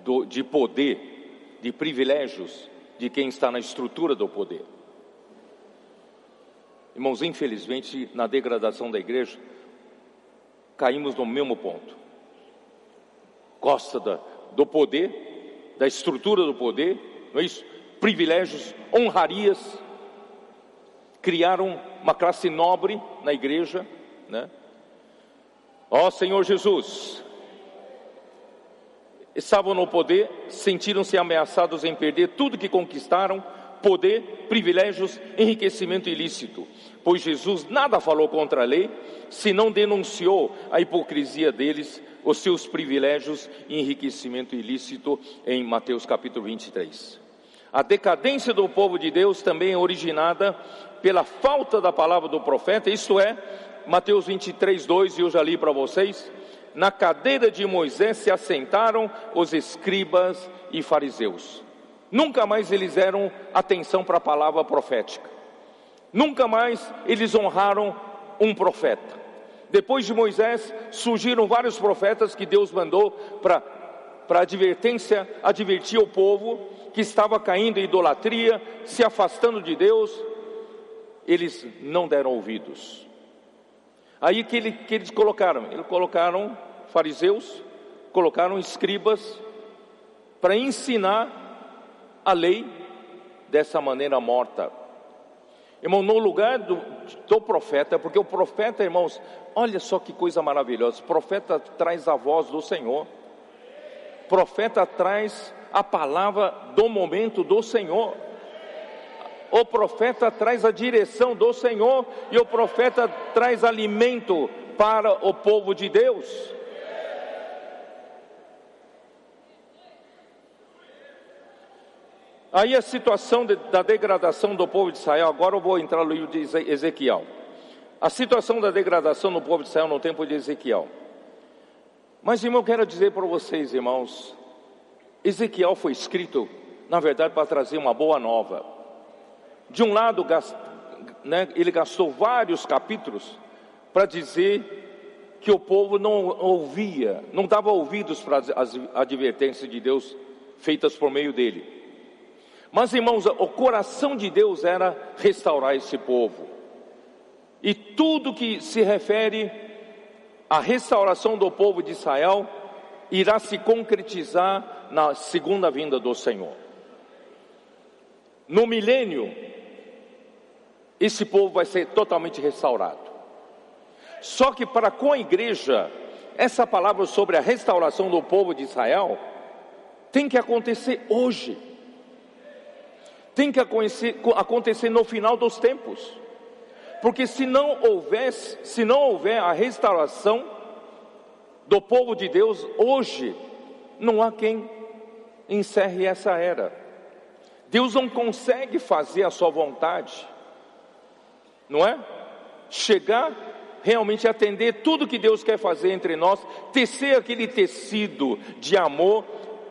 do, de poder, de privilégios, de quem está na estrutura do poder. Irmãos, infelizmente, na degradação da igreja, caímos no mesmo ponto. Gosta da, do poder, da estrutura do poder, não é isso? Privilégios, honrarias, criaram uma classe nobre na igreja, né? Ó Senhor Jesus, estavam no poder, sentiram-se ameaçados em perder tudo que conquistaram, poder, privilégios, enriquecimento ilícito, pois Jesus nada falou contra a lei, senão denunciou a hipocrisia deles, os seus privilégios e enriquecimento ilícito em Mateus capítulo 23. A decadência do povo de Deus também é originada pela falta da palavra do profeta, isto é, Mateus 23, 2, e eu já li para vocês. Na cadeira de Moisés se assentaram os escribas e fariseus. Nunca mais eles deram atenção para a palavra profética. Nunca mais eles honraram um profeta. Depois de Moisés, surgiram vários profetas que Deus mandou para para advertência, advertir o povo que estava caindo em idolatria, se afastando de Deus. Eles não deram ouvidos. Aí que, ele, que eles colocaram? Eles colocaram fariseus, colocaram escribas para ensinar a lei dessa maneira morta. Irmão, no lugar do, do profeta, porque o profeta, irmãos, olha só que coisa maravilhosa: o profeta traz a voz do Senhor, o profeta traz a palavra do momento do Senhor o profeta traz a direção do Senhor e o profeta traz alimento para o povo de Deus. Aí a situação de, da degradação do povo de Israel, agora eu vou entrar no livro de Ezequiel. A situação da degradação do povo de Israel no tempo de Ezequiel. Mas, irmão, quero dizer para vocês, irmãos, Ezequiel foi escrito, na verdade, para trazer uma boa nova. De um lado, né, ele gastou vários capítulos para dizer que o povo não ouvia, não dava ouvidos para as advertências de Deus feitas por meio dele. Mas, irmãos, o coração de Deus era restaurar esse povo. E tudo que se refere à restauração do povo de Israel irá se concretizar na segunda vinda do Senhor. No milênio, esse povo vai ser totalmente restaurado. Só que para com a igreja, essa palavra sobre a restauração do povo de Israel tem que acontecer hoje. Tem que acontecer no final dos tempos. Porque se não houver, se não houver a restauração do povo de Deus hoje, não há quem encerre essa era. Deus não consegue fazer a sua vontade não é? Chegar realmente atender tudo que Deus quer fazer entre nós, tecer aquele tecido de amor,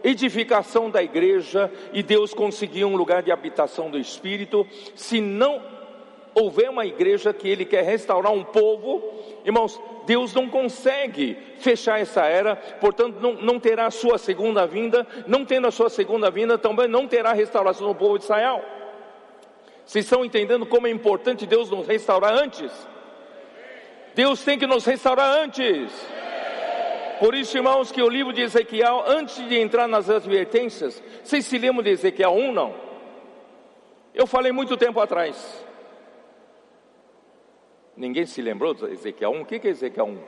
edificação da igreja e Deus conseguir um lugar de habitação do Espírito, se não houver uma igreja que Ele quer restaurar um povo, irmãos, Deus não consegue fechar essa era, portanto não, não terá a sua segunda vinda, não tendo a sua segunda vinda, também não terá restauração do povo de Israel. Vocês estão entendendo como é importante Deus nos restaurar antes? Deus tem que nos restaurar antes. Por isso, irmãos, que o livro de Ezequiel, antes de entrar nas advertências, vocês se lembram de Ezequiel 1, não? Eu falei muito tempo atrás. Ninguém se lembrou de Ezequiel 1? O que é Ezequiel 1?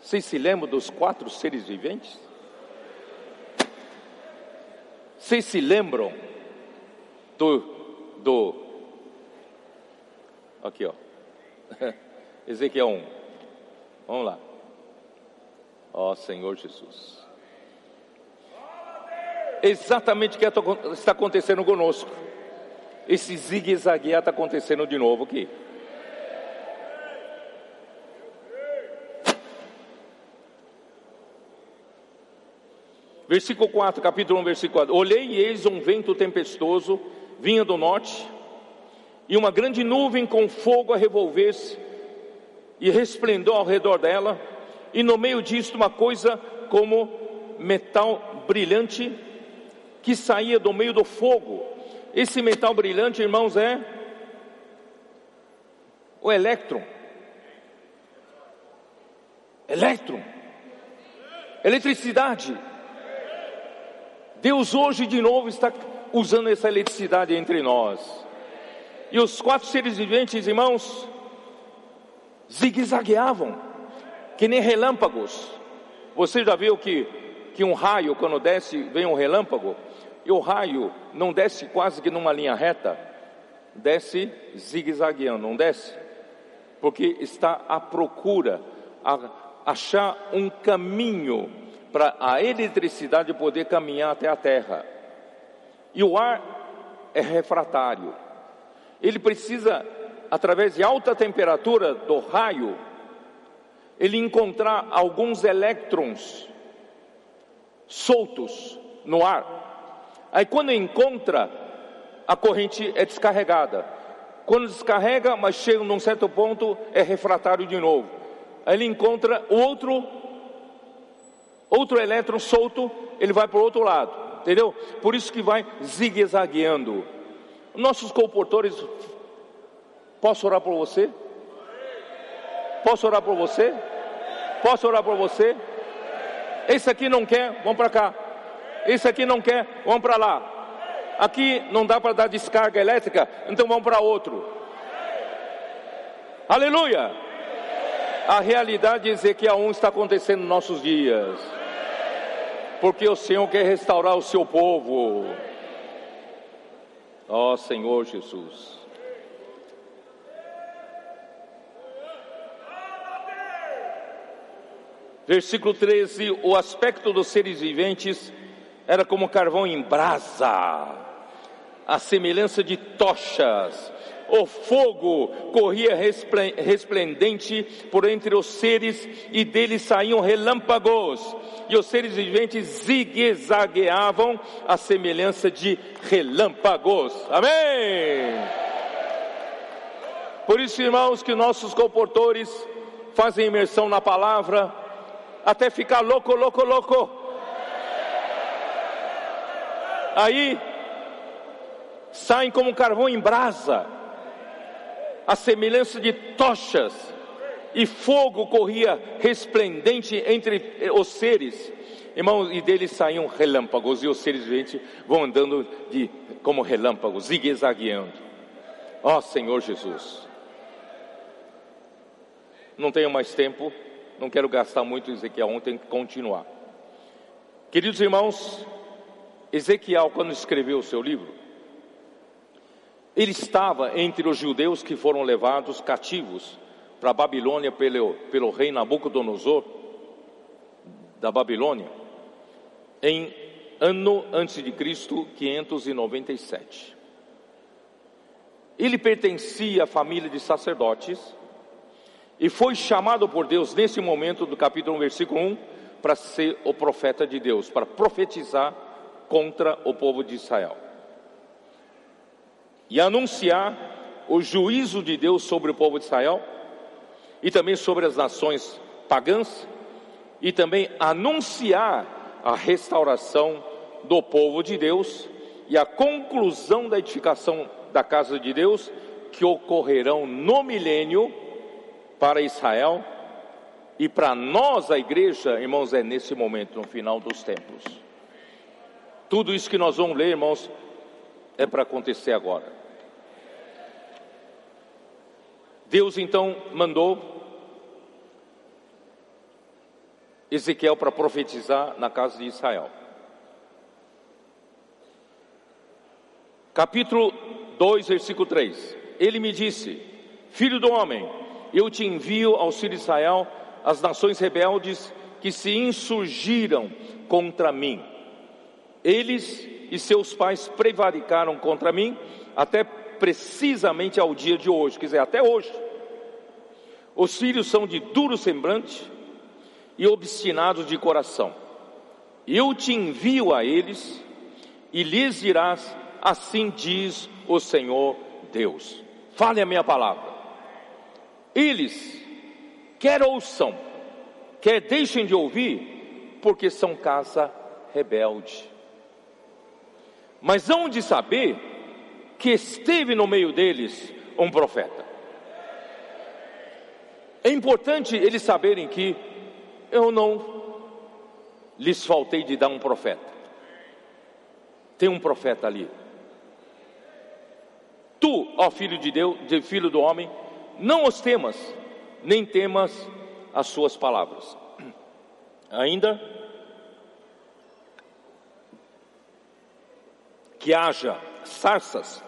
Vocês se lembram dos quatro seres viventes? Vocês se lembram do, do aqui ó, Ezequiel 1, vamos lá, ó Senhor Jesus, exatamente o que está acontecendo conosco, esse zigue-zaguear está acontecendo de novo aqui. Versículo 4, capítulo 1, versículo 4. Olhei e eis um vento tempestoso vinha do norte, e uma grande nuvem com fogo a revolver-se, e resplendor ao redor dela, e no meio disto uma coisa como metal brilhante que saía do meio do fogo. Esse metal brilhante, irmãos, é o elétron. Elétron. Eletricidade. Deus hoje de novo está usando essa eletricidade entre nós. E os quatro seres viventes, irmãos, zigue-zagueavam, que nem relâmpagos. Você já viu que, que um raio, quando desce, vem um relâmpago, o raio não desce quase que numa linha reta, desce zigue-zagueando, não desce? Porque está à procura, a achar um caminho para a eletricidade poder caminhar até a terra. E o ar é refratário. Ele precisa, através de alta temperatura do raio, ele encontrar alguns elétrons soltos no ar. Aí quando encontra, a corrente é descarregada. Quando descarrega, mas chega num certo ponto, é refratário de novo. Aí ele encontra outro outro elétron solto, ele vai para o outro lado, entendeu? Por isso que vai zigue-zagueando. Nossos comportores, posso orar por você? Posso orar por você? Posso orar por você? Esse aqui não quer, vamos para cá. Esse aqui não quer, vamos para lá. Aqui não dá para dar descarga elétrica, então vamos para outro. Aleluia! A realidade é Ezequiel 1 está acontecendo nos nossos dias porque o Senhor quer restaurar o seu povo. Ó oh, Senhor Jesus. Versículo 13: O aspecto dos seres viventes era como carvão em brasa, a semelhança de tochas o fogo corria resplendente por entre os seres, e deles saíam relâmpagos, e os seres viventes zigue-zagueavam à semelhança de relâmpagos. Amém! Por isso, irmãos, que nossos comportores fazem imersão na palavra, até ficar louco, louco, louco. Aí saem como carvão em brasa a semelhança de tochas, e fogo corria resplendente entre os seres. Irmãos, e deles saíam relâmpagos, e os seres viventes vão andando de, como relâmpagos, zigue-zagueando. Ó oh, Senhor Jesus. Não tenho mais tempo, não quero gastar muito em Ezequiel, que continuar. Queridos irmãos, Ezequiel, quando escreveu o seu livro, ele estava entre os judeus que foram levados cativos para a Babilônia pelo, pelo rei Nabucodonosor da Babilônia em ano antes de Cristo 597. Ele pertencia à família de sacerdotes e foi chamado por Deus nesse momento do capítulo 1, versículo 1 para ser o profeta de Deus, para profetizar contra o povo de Israel e anunciar o juízo de Deus sobre o povo de Israel e também sobre as nações pagãs e também anunciar a restauração do povo de Deus e a conclusão da edificação da casa de Deus, que ocorrerão no milênio para Israel e para nós, a igreja, irmãos, é nesse momento, no final dos tempos. Tudo isso que nós vamos ler, irmãos, é para acontecer agora. Deus então mandou Ezequiel para profetizar na casa de Israel. Capítulo 2, versículo 3. Ele me disse: Filho do homem, eu te envio ao filho de Israel, as nações rebeldes que se insurgiram contra mim. Eles e seus pais prevaricaram contra mim até precisamente ao dia de hoje, quer dizer, até hoje. Os filhos são de duro semblante e obstinados de coração. Eu te envio a eles e lhes dirás: Assim diz o Senhor Deus. Fale a minha palavra. Eles, quer ouçam, quer deixem de ouvir, porque são casa rebelde. Mas hão de saber que esteve no meio deles um profeta. É importante eles saberem que eu não lhes faltei de dar um profeta. Tem um profeta ali. Tu, ó filho de Deus, de filho do homem, não os temas, nem temas as suas palavras. Ainda que haja sarças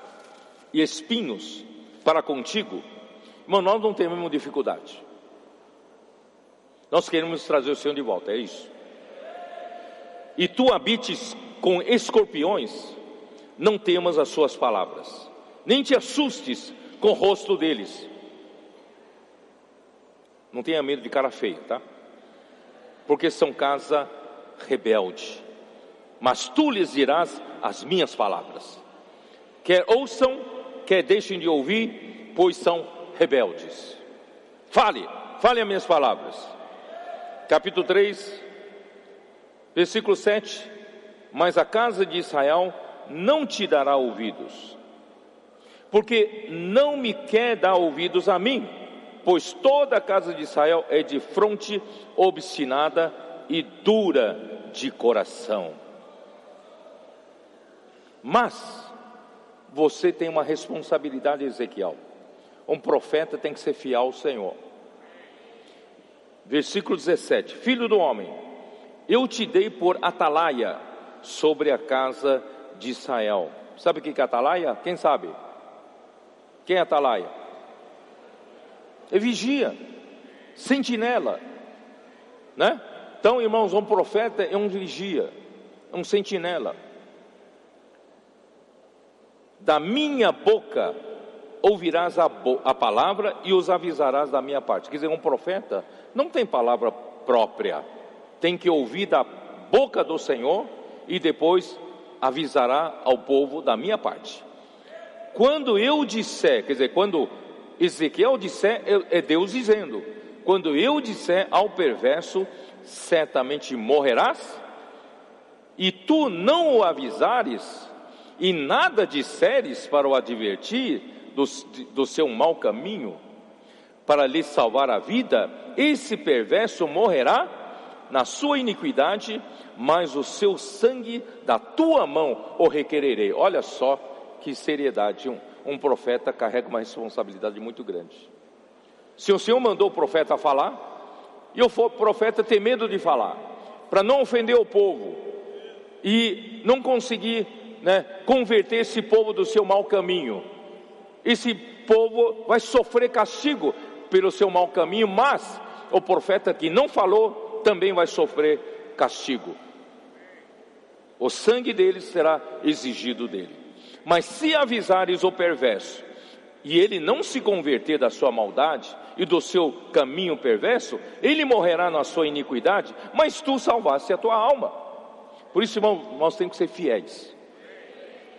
e espinhos para contigo, irmão, nós não temos dificuldade. Nós queremos trazer o Senhor de volta, é isso. E tu habites com escorpiões, não temas as suas palavras, nem te assustes com o rosto deles. Não tenha medo de cara feia, tá? Porque são casa rebelde. Mas tu lhes dirás as minhas palavras. Quer ouçam, quer deixem de ouvir, pois são rebeldes. Fale, fale as minhas palavras capítulo 3, versículo 7: Mas a casa de Israel não te dará ouvidos, porque não me quer dar ouvidos a mim, pois toda a casa de Israel é de fronte obstinada e dura de coração. Mas você tem uma responsabilidade, Ezequiel. Um profeta tem que ser fiel ao Senhor. Versículo 17: Filho do homem, eu te dei por atalaia sobre a casa de Israel. Sabe o que é atalaia? Quem sabe? Quem é atalaia? É vigia, sentinela, né? Então, irmãos, um profeta é um vigia, é um sentinela. Da minha boca ouvirás a, a, palavra e os avisarás da minha parte. Quer dizer, um profeta não tem palavra própria, tem que ouvir da boca do Senhor e depois avisará ao povo da minha parte. Quando eu disser, quer dizer, quando Ezequiel disser, é Deus dizendo: quando eu disser ao perverso, certamente morrerás, e tu não o avisares, e nada disseres para o advertir, do, do seu mau caminho para lhe salvar a vida, esse perverso morrerá na sua iniquidade, mas o seu sangue da tua mão o requererei. Olha só que seriedade, um, um profeta carrega uma responsabilidade muito grande. Se o Senhor mandou o profeta falar, e o profeta tem medo de falar, para não ofender o povo e não conseguir né, converter esse povo do seu mau caminho, esse povo vai sofrer castigo pelo seu mau caminho, mas o profeta que não falou também vai sofrer castigo. O sangue deles será exigido dele. Mas se avisares o perverso, e ele não se converter da sua maldade e do seu caminho perverso, ele morrerá na sua iniquidade, mas tu salvaste a tua alma. Por isso, irmão, nós temos que ser fiéis.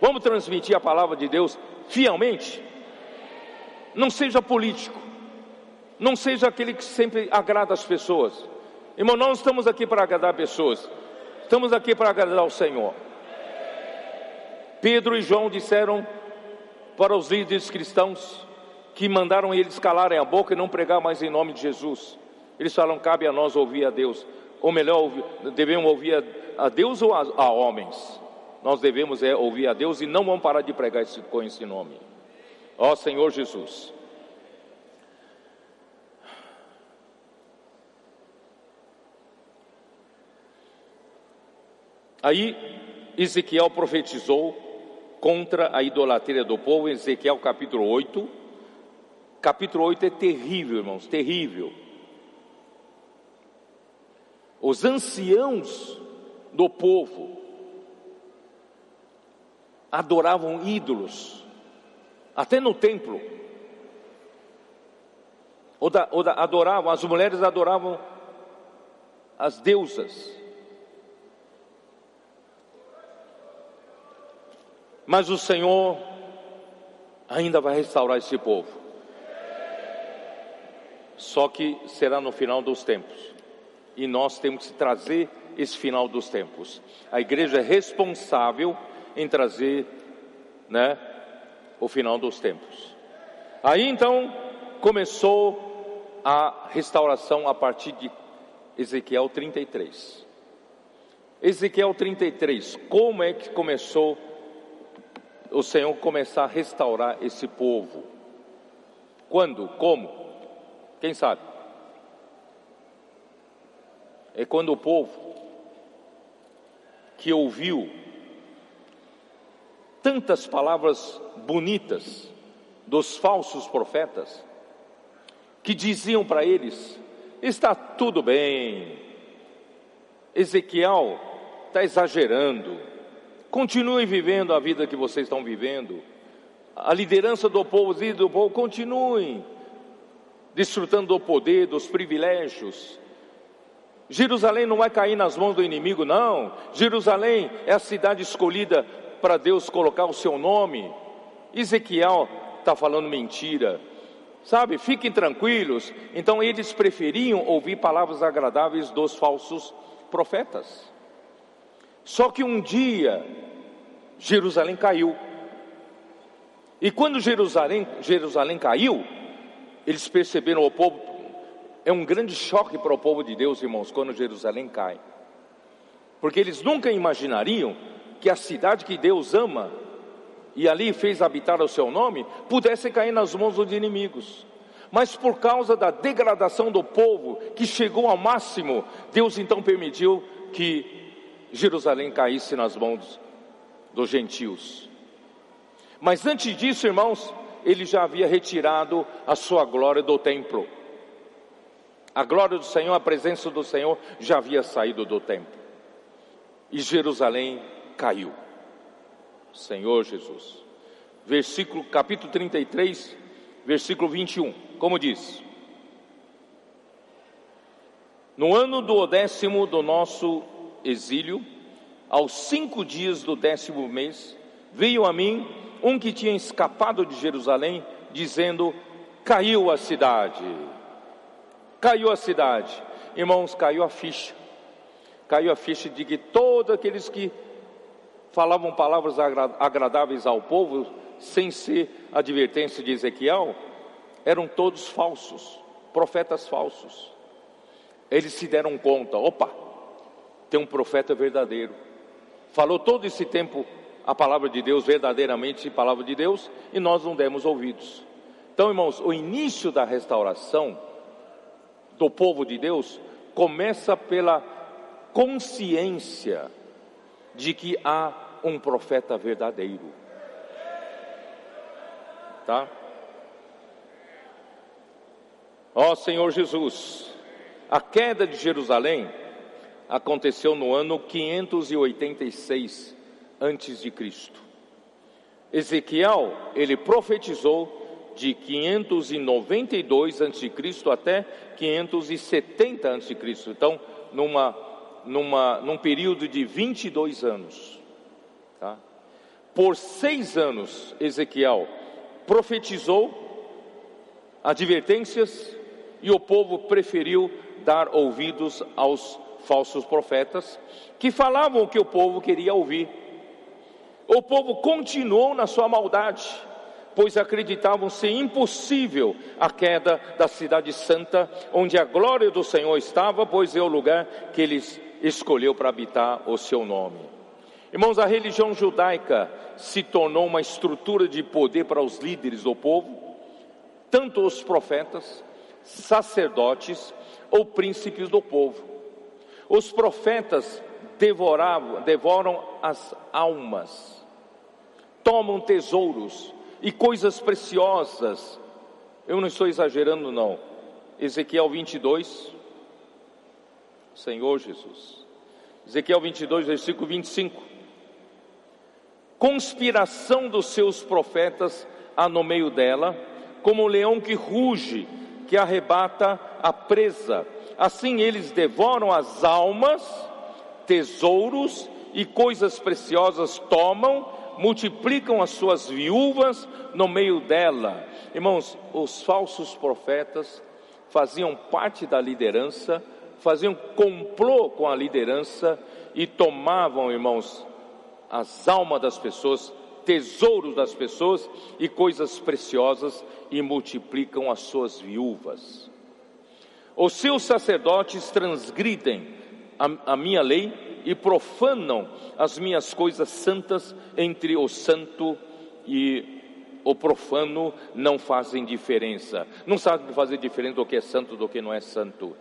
Vamos transmitir a palavra de Deus fielmente? Não seja político. Não seja aquele que sempre agrada as pessoas. Irmão, não estamos aqui para agradar pessoas. Estamos aqui para agradar o Senhor. Pedro e João disseram para os líderes cristãos que mandaram eles calarem a boca e não pregar mais em nome de Jesus. Eles falam: cabe a nós ouvir a Deus, ou melhor, devemos ouvir a, Deus ou a, a homens. Nós devemos é, ouvir a Deus e não vamos parar de pregar esse, com esse nome. Ó Senhor Jesus. Aí Ezequiel profetizou contra a idolatria do povo, Ezequiel capítulo 8. Capítulo 8 é terrível, irmãos, terrível. Os anciãos do povo adoravam ídolos, até no templo. adoravam, as mulheres adoravam as deusas. Mas o Senhor ainda vai restaurar esse povo. Só que será no final dos tempos. E nós temos que trazer esse final dos tempos. A igreja é responsável em trazer, né, o final dos tempos. Aí então começou a restauração a partir de Ezequiel 33. Ezequiel 33, como é que começou o Senhor começar a restaurar esse povo. Quando? Como? Quem sabe? É quando o povo que ouviu tantas palavras bonitas dos falsos profetas, que diziam para eles: está tudo bem, Ezequiel está exagerando, Continue vivendo a vida que vocês estão vivendo. A liderança do povo, do povo, continuem desfrutando do poder, dos privilégios. Jerusalém não vai cair nas mãos do inimigo, não. Jerusalém é a cidade escolhida para Deus colocar o seu nome. Ezequiel está falando mentira. Sabe, fiquem tranquilos. Então eles preferiam ouvir palavras agradáveis dos falsos profetas. Só que um dia Jerusalém caiu. E quando Jerusalém, Jerusalém caiu, eles perceberam o povo. É um grande choque para o povo de Deus, irmãos, quando Jerusalém cai. Porque eles nunca imaginariam que a cidade que Deus ama e ali fez habitar o seu nome pudesse cair nas mãos dos inimigos. Mas por causa da degradação do povo, que chegou ao máximo, Deus então permitiu que Jerusalém caísse nas mãos dos gentios. Mas antes disso, irmãos, ele já havia retirado a sua glória do templo. A glória do Senhor, a presença do Senhor já havia saído do templo. E Jerusalém caiu. Senhor Jesus. Versículo capítulo 33, versículo 21. Como diz: No ano do décimo do nosso exílio, aos cinco dias do décimo mês, veio a mim um que tinha escapado de Jerusalém, dizendo: Caiu a cidade, caiu a cidade. Irmãos, caiu a ficha, caiu a ficha de que todos aqueles que falavam palavras agradáveis ao povo, sem ser advertência de Ezequiel, eram todos falsos, profetas falsos. Eles se deram conta: opa, tem um profeta verdadeiro. Falou todo esse tempo a palavra de Deus, verdadeiramente palavra de Deus, e nós não demos ouvidos. Então, irmãos, o início da restauração do povo de Deus começa pela consciência de que há um profeta verdadeiro. Tá? Ó Senhor Jesus, a queda de Jerusalém aconteceu no ano 586 antes de Cristo. Ezequiel, ele profetizou de 592 antes de Cristo até 570 antes de Cristo. Então, numa numa num período de 22 anos? Por seis anos, Ezequiel profetizou advertências e o povo preferiu dar ouvidos aos falsos profetas que falavam o que o povo queria ouvir. O povo continuou na sua maldade, pois acreditavam ser impossível a queda da cidade santa, onde a glória do Senhor estava, pois é o lugar que eles escolheu para habitar o seu nome. Irmãos, a religião judaica se tornou uma estrutura de poder para os líderes do povo, tanto os profetas, sacerdotes ou príncipes do povo. Os profetas devoravam, devoram as almas, tomam tesouros e coisas preciosas. Eu não estou exagerando, não. Ezequiel 22, Senhor Jesus. Ezequiel 22, versículo 25. Conspiração dos seus profetas há no meio dela, como o leão que ruge, que arrebata a presa. Assim eles devoram as almas, tesouros e coisas preciosas tomam, multiplicam as suas viúvas no meio dela. Irmãos, os falsos profetas faziam parte da liderança faziam complô com a liderança e tomavam, irmãos, as almas das pessoas, tesouros das pessoas e coisas preciosas e multiplicam as suas viúvas. Os seus sacerdotes transgridem a, a minha lei e profanam as minhas coisas santas entre o santo e o profano não fazem diferença. Não sabem fazer diferença do que é santo do que não é santo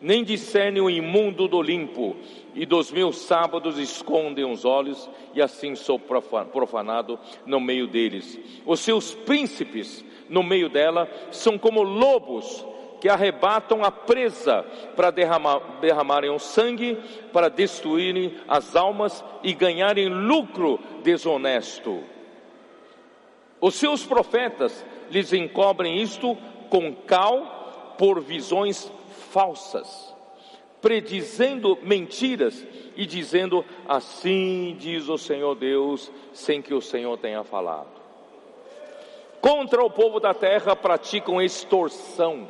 nem discernem o imundo do limpo, e dos meus sábados escondem os olhos, e assim sou profanado no meio deles. Os seus príncipes no meio dela são como lobos que arrebatam a presa para derramar, derramarem o sangue, para destruírem as almas e ganharem lucro desonesto. Os seus profetas lhes encobrem isto com cal por visões falsas, predizendo mentiras e dizendo: Assim diz o Senhor Deus, sem que o Senhor tenha falado. Contra o povo da terra praticam extorsão,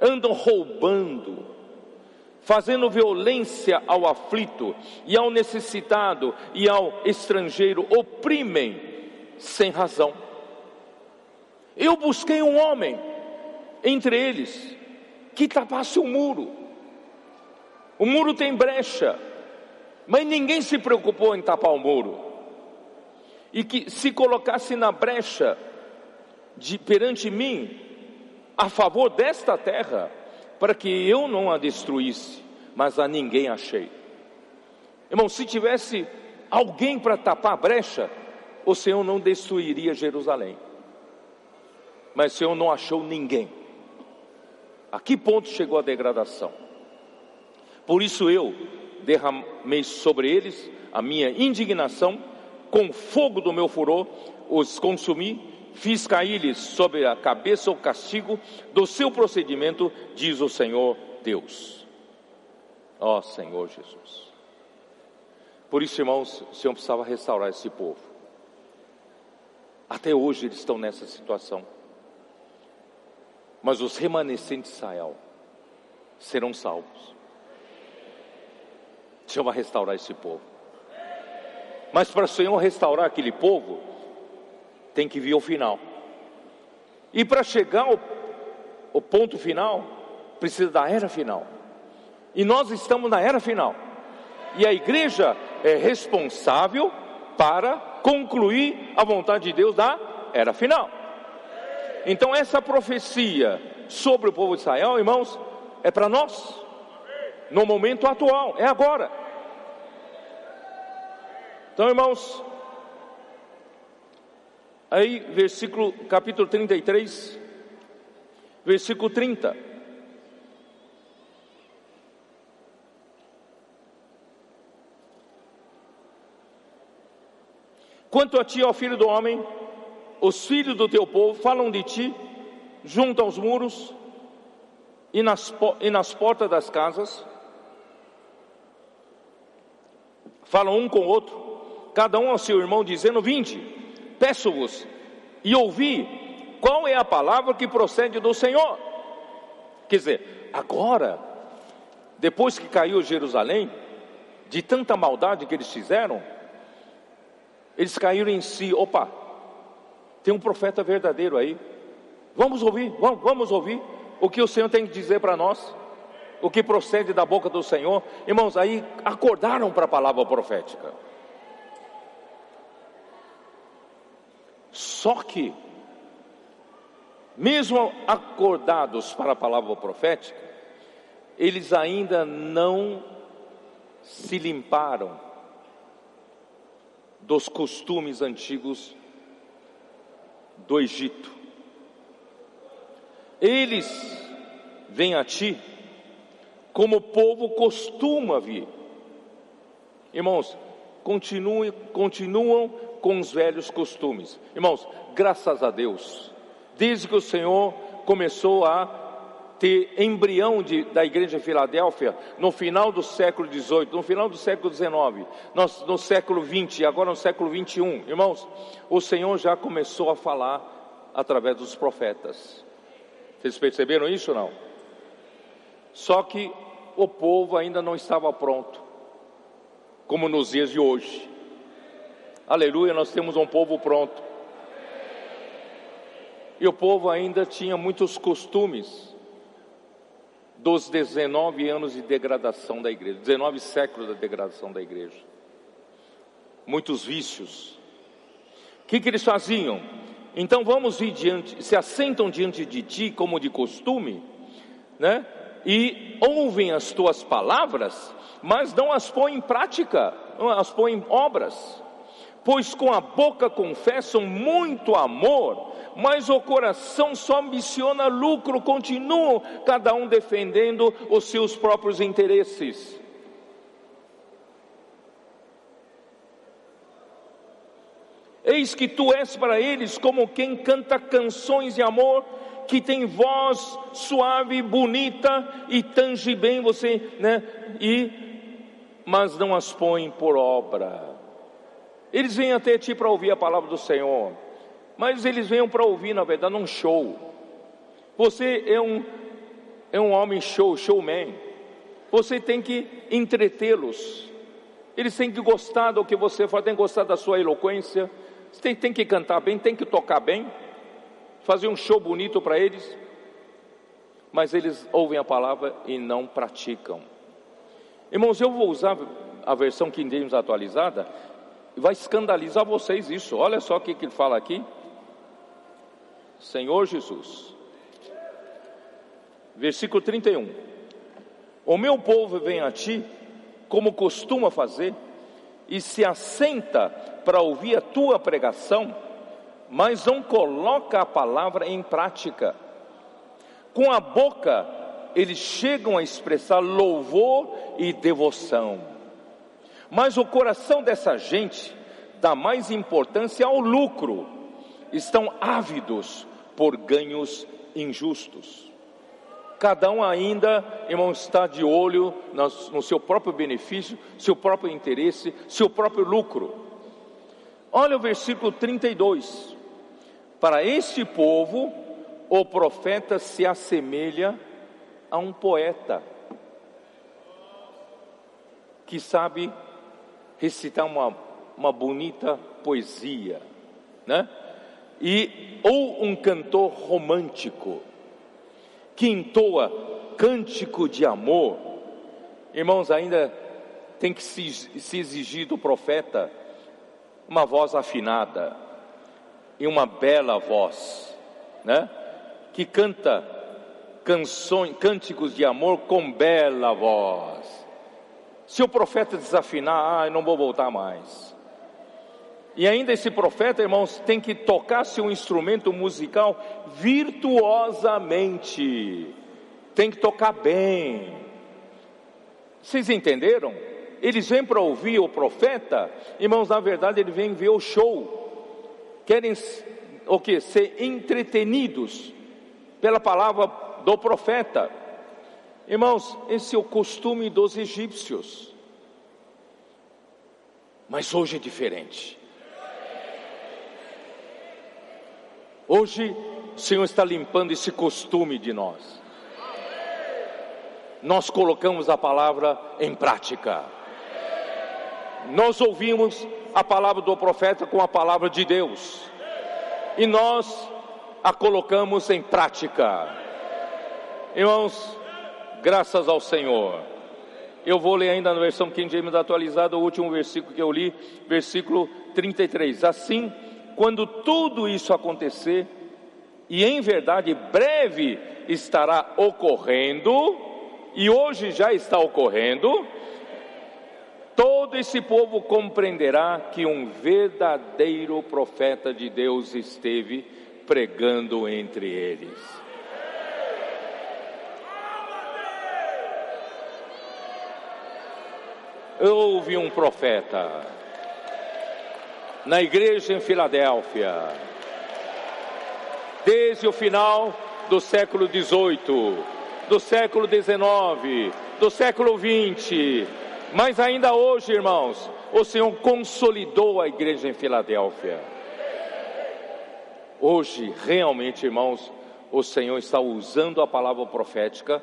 andam roubando, fazendo violência ao aflito e ao necessitado e ao estrangeiro, oprimem sem razão. Eu busquei um homem entre eles que tapasse o muro. O muro tem brecha, mas ninguém se preocupou em tapar o muro. E que se colocasse na brecha de, perante mim, a favor desta terra, para que eu não a destruísse, mas a ninguém achei. Irmão, se tivesse alguém para tapar a brecha, o Senhor não destruiria Jerusalém. Mas o Senhor não achou ninguém. A que ponto chegou a degradação? Por isso eu derramei sobre eles a minha indignação, com fogo do meu furor os consumi, fiz cair-lhes sobre a cabeça o castigo do seu procedimento, diz o Senhor Deus. Ó oh, Senhor Jesus. Por isso, irmãos, o Senhor precisava restaurar esse povo. Até hoje eles estão nessa situação mas os remanescentes de Israel serão salvos. O Senhor vai restaurar esse povo. Mas para o Senhor restaurar aquele povo, tem que vir ao final. E para chegar ao, ao ponto final, precisa da era final. E nós estamos na era final. E a igreja é responsável para concluir a vontade de Deus da era final. Então, essa profecia sobre o povo de Israel, irmãos, é para nós, no momento atual, é agora. Então, irmãos, aí, versículo, capítulo 33, versículo 30. Quanto a ti, ó filho do homem, os filhos do teu povo falam de ti junto aos muros e nas, e nas portas das casas, falam um com o outro, cada um ao seu irmão, dizendo: Vinde, peço-vos e ouvi qual é a palavra que procede do Senhor. Quer dizer, agora, depois que caiu Jerusalém, de tanta maldade que eles fizeram, Eles caíram em si, opa, tem um profeta verdadeiro aí. Vamos ouvir, vamos, vamos ouvir o que o Senhor tem que dizer para nós, o que procede da boca do Senhor. Irmãos, aí acordaram para a palavra profética. Só que, mesmo acordados para a palavra profética, eles ainda não se limparam dos costumes antigos do Egito. Eles vêm a ti como o povo costuma vir. Irmãos, continuem, continuam com os velhos costumes. Irmãos, graças a Deus, desde que o Senhor começou a ter embrião de, da igreja de Filadélfia no final do século XVIII, no final do século XIX, no, no século XX, agora no século XXI, irmãos, o Senhor já começou a falar através dos profetas. Vocês perceberam isso ou não? Só que o povo ainda não estava pronto, como nos dias de hoje. Aleluia, nós temos um povo pronto. E o povo ainda tinha muitos costumes dos 19 anos de degradação da igreja, 19 séculos da degradação da igreja. Muitos vícios. O que, que eles faziam? Então vamos ir diante, se assentam diante de ti como de costume, né? E ouvem as tuas palavras, mas não as põem em prática, não as põem em obras. Pois com a boca confessam muito amor, mas o coração só ambiciona lucro, continuam cada um defendendo os seus próprios interesses. Eis que tu és para eles como quem canta canções de amor, que tem voz suave, bonita e tange bem você, né? E mas não as põe por obra. Eles vêm até ti para ouvir a palavra do Senhor, mas eles vêm para ouvir, na verdade, um show. Você é um, é um homem show, showman. Você tem que entretê-los. Eles têm que gostar do que você faz, têm que gostar da sua eloquência. Tem, tem que cantar bem, tem que tocar bem, fazer um show bonito para eles. Mas eles ouvem a palavra e não praticam. Irmãos, eu vou usar a versão King James atualizada, vai escandalizar vocês isso. Olha só o que, que ele fala aqui. Senhor Jesus. Versículo 31. O meu povo vem a ti, como costuma fazer, e se assenta para ouvir a tua pregação, mas não coloca a palavra em prática. Com a boca, eles chegam a expressar louvor e devoção. Mas o coração dessa gente dá mais importância ao lucro, estão ávidos por ganhos injustos. Cada um ainda, irmão, está de olho no seu próprio benefício, seu próprio interesse, seu próprio lucro. Olha o versículo 32. Para este povo, o profeta se assemelha a um poeta que sabe recitar uma, uma bonita poesia, né? e ou um cantor romântico que entoa cântico de amor, irmãos, ainda tem que se, se exigir do profeta uma voz afinada e uma bela voz, né? Que canta canções, cânticos de amor com bela voz. Se o profeta desafinar, ah, eu não vou voltar mais. E ainda esse profeta, irmãos, tem que tocar seu instrumento musical virtuosamente, tem que tocar bem. Vocês entenderam? Eles vêm para ouvir o profeta, irmãos, na verdade eles vêm ver o show, querem o que? Ser entretenidos pela palavra do profeta. Irmãos, esse é o costume dos egípcios, mas hoje é diferente. Hoje, o Senhor está limpando esse costume de nós. Nós colocamos a palavra em prática. Nós ouvimos a palavra do profeta com a palavra de Deus. E nós a colocamos em prática. Irmãos, graças ao Senhor. Eu vou ler ainda na versão King James atualizada o último versículo que eu li, versículo 33. Assim, quando tudo isso acontecer, e em verdade breve estará ocorrendo, e hoje já está ocorrendo, todo esse povo compreenderá que um verdadeiro profeta de Deus esteve pregando entre eles. Houve um profeta na igreja em Filadélfia, desde o final do século XVIII, do século XIX, do século XX, mas ainda hoje, irmãos, o Senhor consolidou a igreja em Filadélfia. Hoje, realmente, irmãos, o Senhor está usando a palavra profética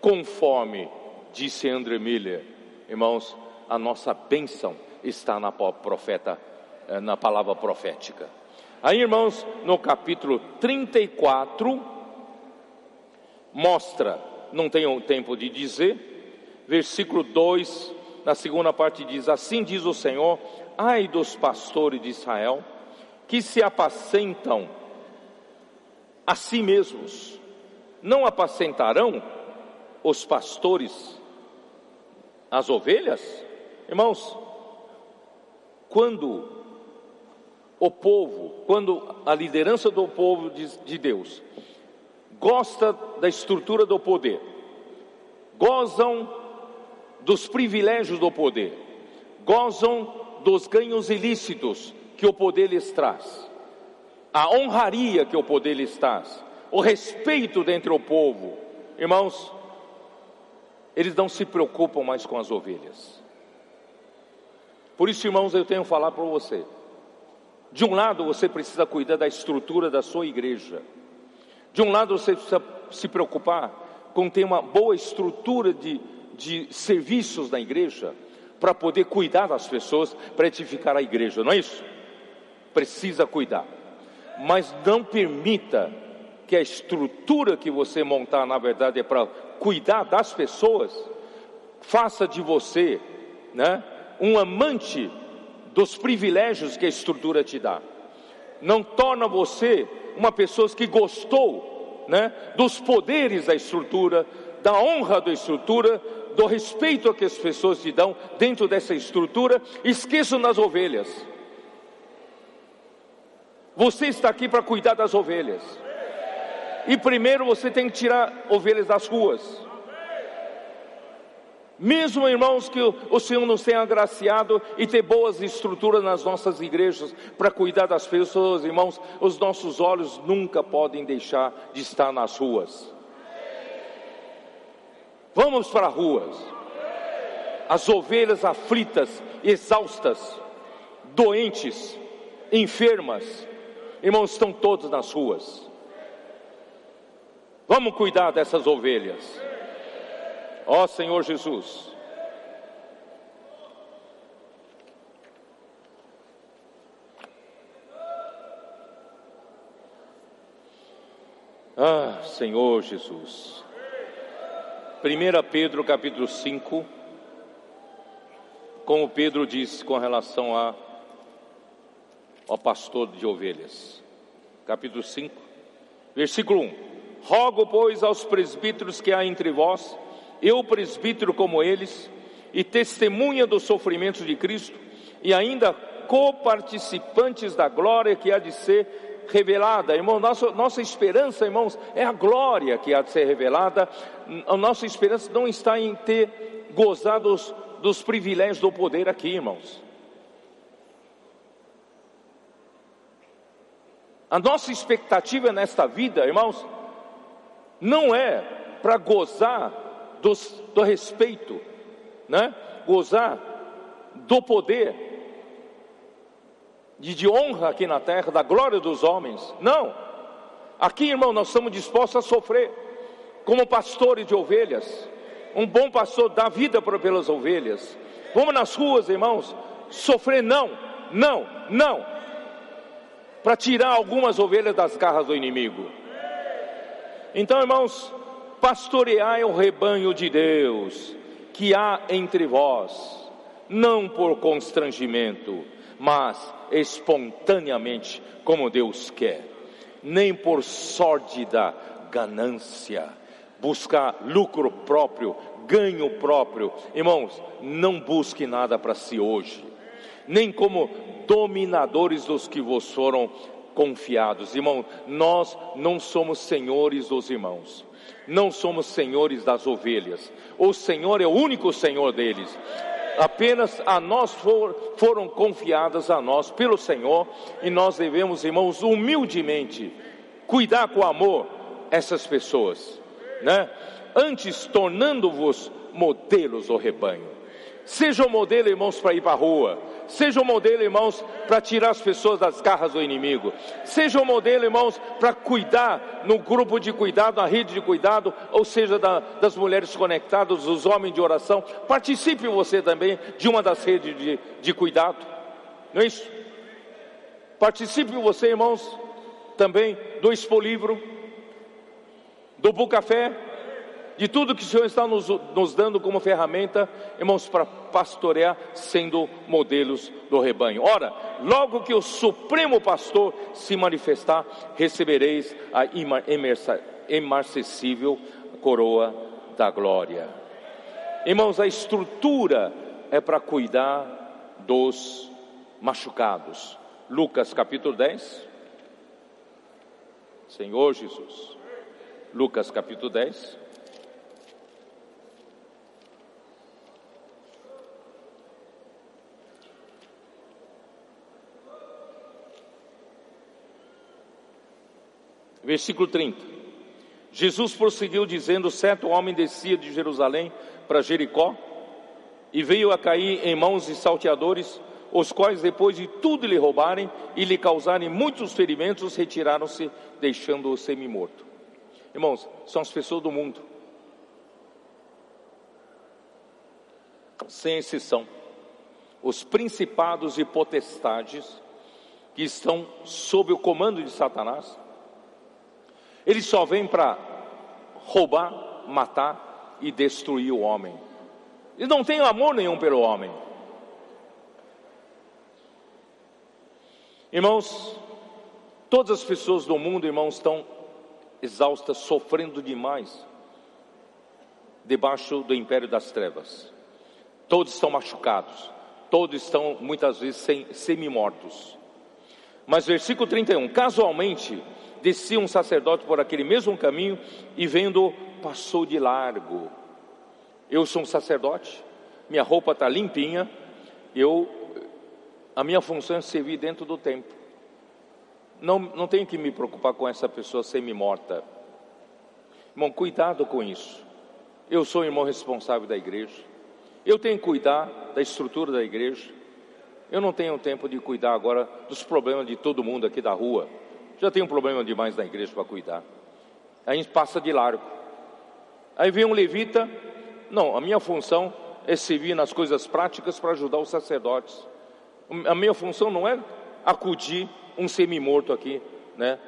conforme disse André Miller. Irmãos, a nossa bênção está na profeta, eh, na palavra profética. Aí, irmãos, no capítulo 34, mostra, não tenho tempo de dizer, versículo 2, na segunda parte diz: Assim diz o Senhor, ai dos pastores de Israel, que se apacentam a si mesmos, não apacentarão os pastores as ovelhas? Irmãos, quando o povo, quando a liderança do povo de, de Deus gosta da estrutura do poder, gozam dos privilégios do poder, gozam dos ganhos ilícitos que o poder lhes traz, a honraria que o poder lhes traz, o respeito dentro do povo. Irmãos, eles não se preocupam mais com as ovelhas. Por isso, irmãos, eu tenho que falar para você. De um lado, você precisa cuidar da estrutura da sua igreja. De um lado, você precisa se preocupar com ter uma boa estrutura de, de serviços na igreja, para poder cuidar das pessoas, para edificar a igreja, não é isso? Precisa cuidar. Mas não permita que a estrutura que você montar, na verdade, é para cuidar das pessoas, faça de você, né, um amante dos privilégios que a estrutura te dá. Não torna você uma pessoa que gostou, né, dos poderes da estrutura, da honra da estrutura, do respeito que as pessoas te dão dentro dessa estrutura, esqueçam das ovelhas. Você está aqui para cuidar das ovelhas. E primeiro você tem que tirar ovelhas das ruas. Mesmo irmãos que o Senhor nos tenha agraciado e ter boas estruturas nas nossas igrejas para cuidar das pessoas, irmãos, os nossos olhos nunca podem deixar de estar nas ruas. Vamos para as ruas. As ovelhas aflitas, exaustas, doentes, enfermas, irmãos, estão todos nas ruas. Vamos cuidar dessas ovelhas. Ó Senhor Jesus. Ah, Senhor Jesus. 1 Pedro capítulo 5, como Pedro disse com relação a, ao pastor de ovelhas. Capítulo 5, versículo 1. Rogo, pois, aos presbíteros que há entre vós, eu presbítero como eles, e testemunha dos sofrimentos de Cristo, e ainda coparticipantes da glória que há de ser revelada. Irmão, nossa, nossa esperança, irmãos, é a glória que há de ser revelada. A nossa esperança não está em ter gozado dos privilégios do poder aqui, irmãos. A nossa expectativa nesta vida, irmãos, não é para gozar dos, do respeito, né? gozar do poder, de, de honra aqui na terra, da glória dos homens. Não. Aqui, irmão, nós estamos dispostos a sofrer, como pastores de ovelhas. Um bom pastor dá vida pelas ovelhas. Vamos nas ruas, irmãos, sofrer não, não, não. Para tirar algumas ovelhas das garras do inimigo. Então, irmãos, pastoreai o rebanho de Deus que há entre vós, não por constrangimento, mas espontaneamente, como Deus quer, nem por sórdida ganância, buscar lucro próprio, ganho próprio. Irmãos, não busque nada para si hoje, nem como dominadores dos que vos foram confiados. Irmão, nós não somos senhores dos irmãos, não somos senhores das ovelhas. O Senhor é o único Senhor deles. Apenas a nós for, foram confiadas a nós pelo Senhor e nós devemos, irmãos, humildemente cuidar com amor essas pessoas, né? Antes tornando-vos modelos do rebanho. Seja o modelo, irmãos, para ir para a rua. Seja o modelo, irmãos, para tirar as pessoas das garras do inimigo. Seja o modelo, irmãos, para cuidar no grupo de cuidado, na rede de cuidado, ou seja, da, das mulheres conectadas, dos homens de oração. Participe você também de uma das redes de, de cuidado. Não é isso? Participe você, irmãos, também do Expo Livro, do Bucafé, de tudo que o Senhor está nos, nos dando como ferramenta, irmãos, para pastorear, sendo modelos do rebanho. Ora, logo que o Supremo Pastor se manifestar, recebereis a imarcessível coroa da glória. Irmãos, a estrutura é para cuidar dos machucados. Lucas capítulo 10. Senhor Jesus. Lucas capítulo 10. Versículo 30. Jesus prosseguiu dizendo: Certo homem descia de Jerusalém para Jericó e veio a cair em mãos de salteadores, os quais, depois de tudo lhe roubarem e lhe causarem muitos ferimentos, retiraram-se, deixando-o semi-morto. Irmãos, são as pessoas do mundo, sem exceção, os principados e potestades que estão sob o comando de Satanás ele só vem para roubar, matar e destruir o homem. Ele não tem amor nenhum pelo homem. Irmãos, todas as pessoas do mundo, irmãos, estão exaustas, sofrendo demais, debaixo do império das trevas. Todos estão machucados, todos estão muitas vezes semi-mortos. Mas versículo 31, casualmente, descia um sacerdote por aquele mesmo caminho e vendo, passou de largo. Eu sou um sacerdote, minha roupa está limpinha, eu, a minha função é servir dentro do templo. Não, não tenho que me preocupar com essa pessoa semi-morta. Irmão, cuidado com isso. Eu sou irmão responsável da igreja. Eu tenho que cuidar da estrutura da igreja. Eu não tenho tempo de cuidar agora dos problemas de todo mundo aqui da rua. Já tem um problema demais na igreja para cuidar. Aí passa de largo. Aí vem um levita. Não, a minha função é servir nas coisas práticas para ajudar os sacerdotes. A minha função não é acudir um semi-morto aqui, né?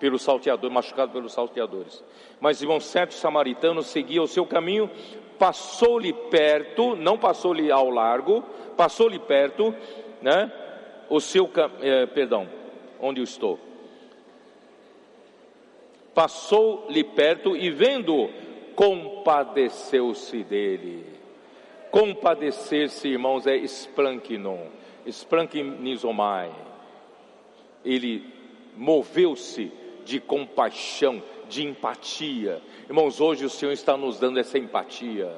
Pelo salteador, machucado pelos salteadores. Mas irmão, certo samaritano seguia o seu caminho, passou-lhe perto, não passou-lhe ao largo, passou-lhe perto, né? O seu, eh, perdão, onde eu estou? Passou-lhe perto e vendo, compadeceu-se dele. Compadecer-se, irmãos, é esplanquinon, esplanquinizomai. Ele moveu-se de compaixão, de empatia. Irmãos, hoje o Senhor está nos dando essa empatia.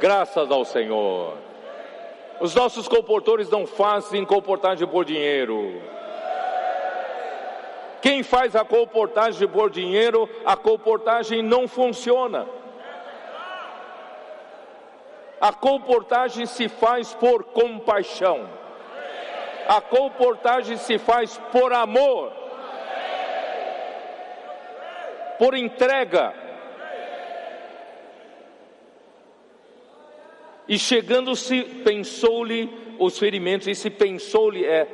Graças ao Senhor. Os nossos comportores não fazem comportagem por dinheiro quem faz a comportagem por dinheiro, a comportagem não funciona. A comportagem se faz por compaixão. A comportagem se faz por amor. Por entrega. E chegando-se, pensou-lhe os ferimentos, e se pensou-lhe é,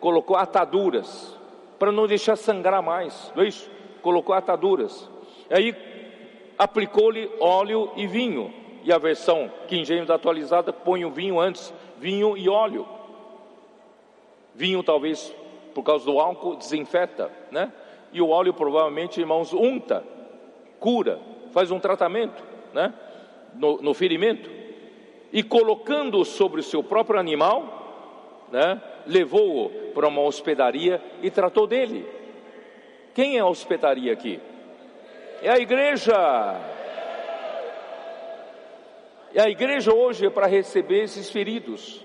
colocou ataduras, para não deixar sangrar mais, não é isso? Colocou ataduras. Aí aplicou-lhe óleo e vinho. E a versão King James atualizada põe o vinho antes, vinho e óleo. Vinho talvez por causa do álcool desinfeta, né? E o óleo provavelmente, irmãos, unta, cura, faz um tratamento, né? No, no ferimento. E colocando sobre o seu próprio animal, né? Levou-o para uma hospedaria e tratou dele. Quem é a hospedaria aqui? É a igreja. E a igreja hoje é para receber esses feridos,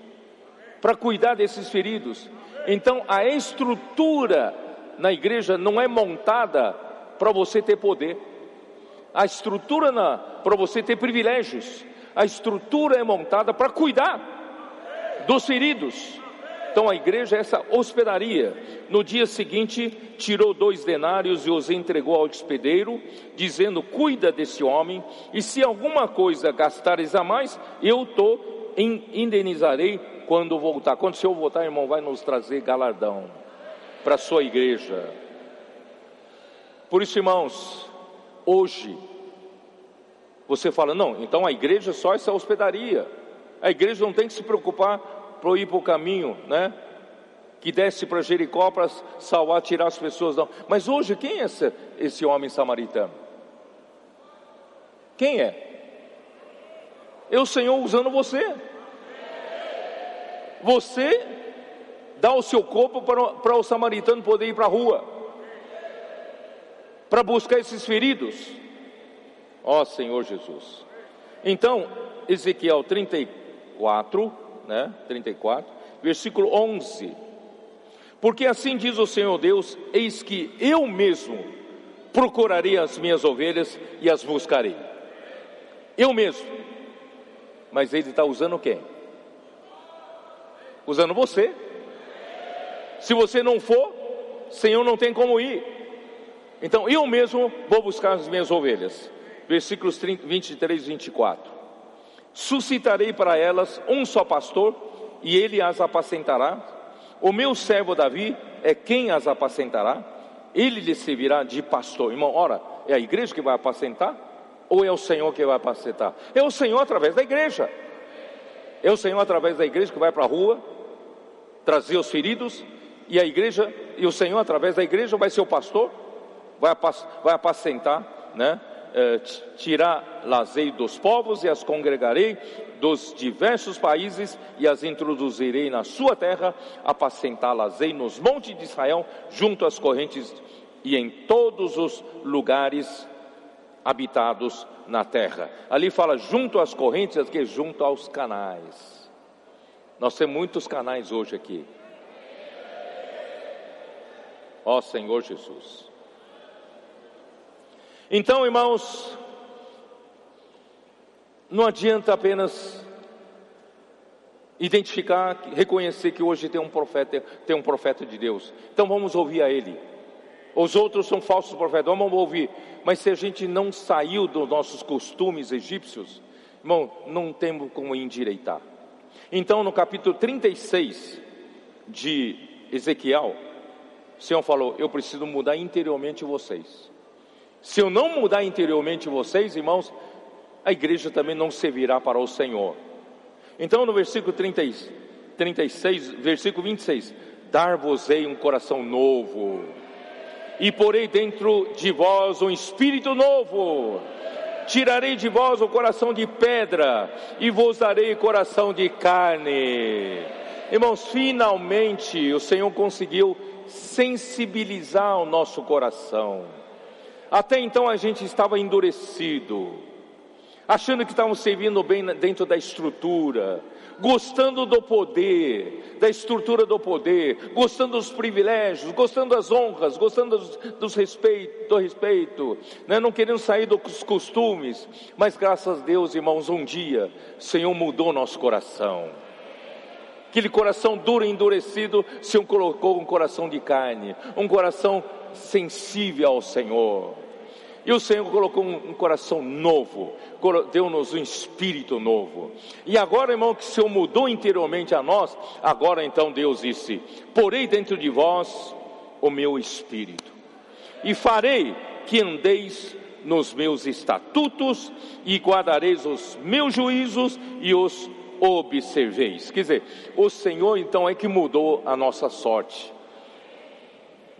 para cuidar desses feridos. Então a estrutura na igreja não é montada para você ter poder. A estrutura para você ter privilégios. A estrutura é montada para cuidar dos feridos. Então a igreja é essa hospedaria. No dia seguinte, tirou dois denários e os entregou ao hospedeiro, dizendo: Cuida desse homem, e se alguma coisa gastares a mais, eu te indenizarei quando voltar. Quando o Senhor voltar, irmão, vai nos trazer galardão para a sua igreja. Por isso, irmãos, hoje, você fala: Não, então a igreja é só essa hospedaria. A igreja não tem que se preocupar para ir para o caminho, né? Que desce para Jericó para salvar, tirar as pessoas. Não. Mas hoje, quem é esse, esse homem samaritano? Quem é? É o Senhor usando você. Você dá o seu corpo para, para o samaritano poder ir para a rua, para buscar esses feridos. Ó Senhor Jesus. Então, Ezequiel 34, né? 34, versículo 11. Porque assim diz o Senhor Deus: Eis que eu mesmo procurarei as minhas ovelhas e as buscarei. Eu mesmo. Mas ele está usando quem? Usando você. Se você não for, Senhor não tem como ir. Então eu mesmo vou buscar as minhas ovelhas. Versículos 30, 23 e 24 suscitarei para elas um só pastor, e ele as apacentará. O meu servo Davi é quem as apacentará, ele lhe servirá de pastor. Irmão, ora, é a igreja que vai apacentar? Ou é o Senhor que vai apacentar? É o Senhor através da igreja. É o Senhor através da igreja que vai para a rua trazer os feridos, e a igreja, e o Senhor através da igreja vai ser o pastor, vai, vai apacentar, né? Eh, tirar lazei dos povos e as congregarei dos diversos países e as introduzirei na sua terra, apacentá-las-ei nos montes de Israel, junto às correntes e em todos os lugares habitados na terra. Ali fala junto às correntes, que junto aos canais. Nós temos muitos canais hoje aqui. Ó Senhor Jesus. Então, irmãos, não adianta apenas identificar, reconhecer que hoje tem um profeta, tem um profeta de Deus. Então vamos ouvir a ele. Os outros são falsos profetas, vamos ouvir. Mas se a gente não saiu dos nossos costumes egípcios, irmão, não temos como endireitar. Então, no capítulo 36 de Ezequiel, o Senhor falou: Eu preciso mudar interiormente vocês. Se eu não mudar interiormente vocês, irmãos, a igreja também não servirá para o Senhor. Então, no versículo 30, 36, versículo 26, dar-vos-ei um coração novo, e porei dentro de vós um espírito novo, tirarei de vós o coração de pedra, e vos darei coração de carne. Irmãos, finalmente o Senhor conseguiu sensibilizar o nosso coração até então a gente estava endurecido, achando que estávamos servindo bem dentro da estrutura, gostando do poder, da estrutura do poder, gostando dos privilégios, gostando das honras, gostando dos, dos respeito, do respeito, né? não querendo sair dos costumes, mas graças a Deus, irmãos, um dia o Senhor mudou nosso coração. Aquele coração duro e endurecido, o Senhor colocou um coração de carne, um coração sensível ao Senhor. E o Senhor colocou um, coração novo, deu-nos um espírito novo. E agora, irmão, que o Senhor mudou interiormente a nós, agora então Deus disse: Porei dentro de vós o meu espírito, e farei que andeis nos meus estatutos, e guardareis os meus juízos e os observeis. Quer dizer, o Senhor então é que mudou a nossa sorte.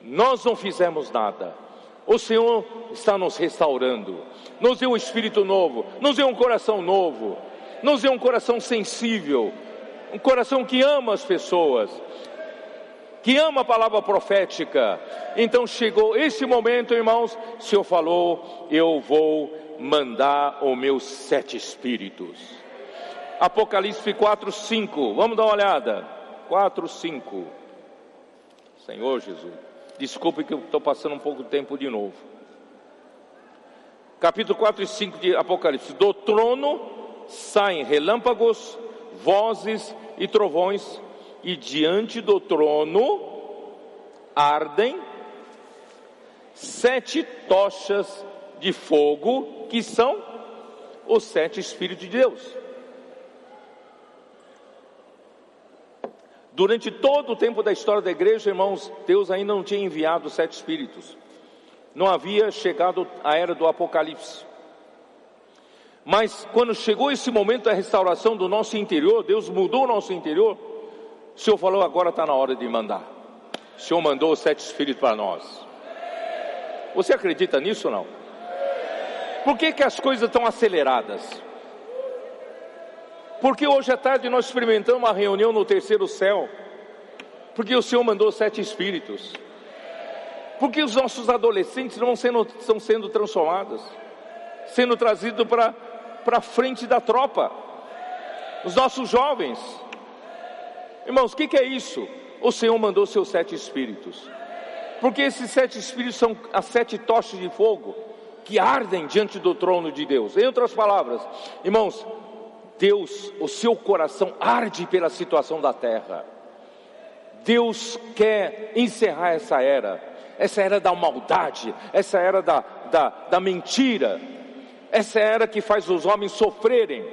Nós não fizemos nada o Senhor está nos restaurando, nos deu um espírito novo, nos deu um coração novo, nos deu um coração sensível, um coração que ama as pessoas, que ama a palavra profética. Então chegou esse momento, irmãos, o Senhor falou: Eu vou mandar os meus sete espíritos. Apocalipse 4, 5, vamos dar uma olhada. 4, 5. Senhor Jesus. Desculpe que eu estou passando um pouco de tempo de novo. Capítulo 4 e 5 de Apocalipse. Do trono saem relâmpagos, vozes e trovões, e diante do trono ardem sete tochas de fogo, que são os sete Espíritos de Deus. Durante todo o tempo da história da igreja, irmãos, Deus ainda não tinha enviado sete espíritos. Não havia chegado a era do Apocalipse. Mas quando chegou esse momento da restauração do nosso interior, Deus mudou o nosso interior. O Senhor falou: agora está na hora de mandar. O Senhor mandou os sete espíritos para nós. Você acredita nisso ou não? Por que, que as coisas estão aceleradas? Porque hoje à tarde nós experimentamos uma reunião no terceiro céu. Porque o Senhor mandou sete espíritos. Porque os nossos adolescentes não sendo, estão sendo transformados, sendo trazidos para a frente da tropa. Os nossos jovens. Irmãos, o que, que é isso? O Senhor mandou seus sete espíritos. Porque esses sete espíritos são as sete tochas de fogo que ardem diante do trono de Deus. Em outras palavras, irmãos, Deus, o seu coração arde pela situação da terra. Deus quer encerrar essa era, essa era da maldade, essa era da, da, da mentira, essa era que faz os homens sofrerem.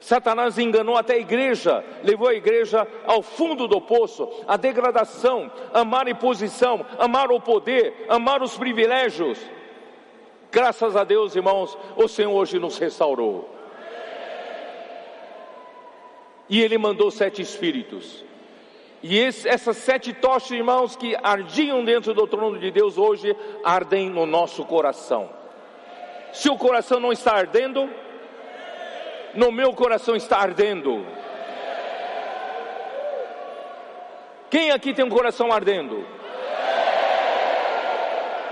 Satanás enganou até a igreja, levou a igreja ao fundo do poço, a degradação, amar a imposição, amar o poder, amar os privilégios. Graças a Deus, irmãos, o Senhor hoje nos restaurou. E ele mandou sete espíritos. E esse, essas sete tochas, irmãos, que ardiam dentro do trono de Deus hoje, ardem no nosso coração. Se o coração não está ardendo, no meu coração está ardendo. Quem aqui tem um coração ardendo?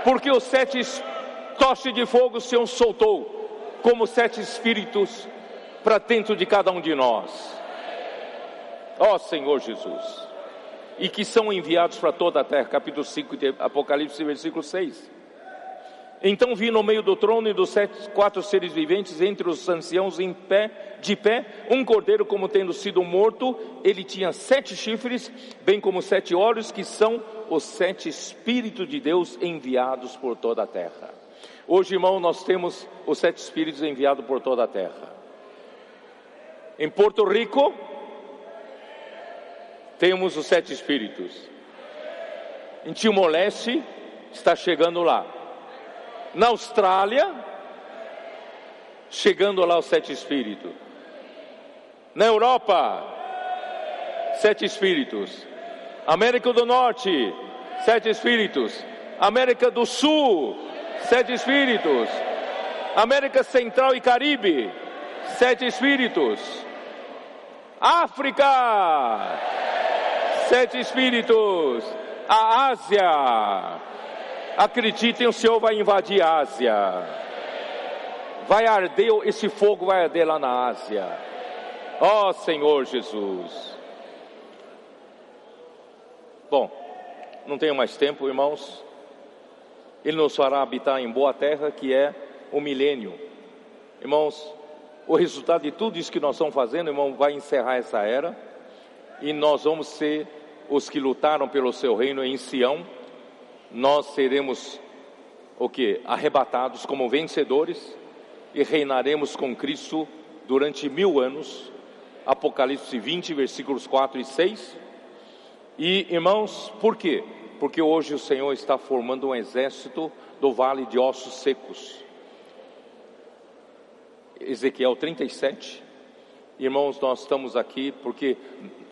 Porque os sete tochas de fogo o Senhor soltou, como sete espíritos, para dentro de cada um de nós ó Senhor Jesus, e que são enviados para toda a terra, capítulo 5 de Apocalipse, versículo 6. Então vi no meio do trono e dos sete, quatro seres viventes, entre os anciãos em pé, de pé, um cordeiro como tendo sido morto, ele tinha sete chifres, bem como sete olhos, que são os sete Espíritos de Deus enviados por toda a terra. Hoje, irmão, nós temos os sete Espíritos enviados por toda a terra. Em Porto Rico, temos os sete espíritos. Em Timor-Leste está chegando lá. Na Austrália, chegando lá os sete espíritos. Na Europa, sete espíritos. América do Norte, sete espíritos. América do Sul, sete espíritos. América Central e Caribe, sete espíritos. África, sete espíritos, a Ásia. Acreditem, o Senhor vai invadir a Ásia. Vai arder, esse fogo vai arder lá na Ásia. Ó oh, Senhor Jesus. Bom, não tenho mais tempo, irmãos. Ele nos fará habitar em boa terra, que é o milênio. Irmãos, o resultado de tudo isso que nós estamos fazendo, irmão, vai encerrar essa era e nós vamos ser os que lutaram pelo seu reino em Sião, nós seremos o que? Arrebatados como vencedores e reinaremos com Cristo durante mil anos. Apocalipse 20, versículos 4 e 6. E irmãos, por quê? Porque hoje o Senhor está formando um exército do vale de ossos secos. Ezequiel 37. Irmãos, nós estamos aqui porque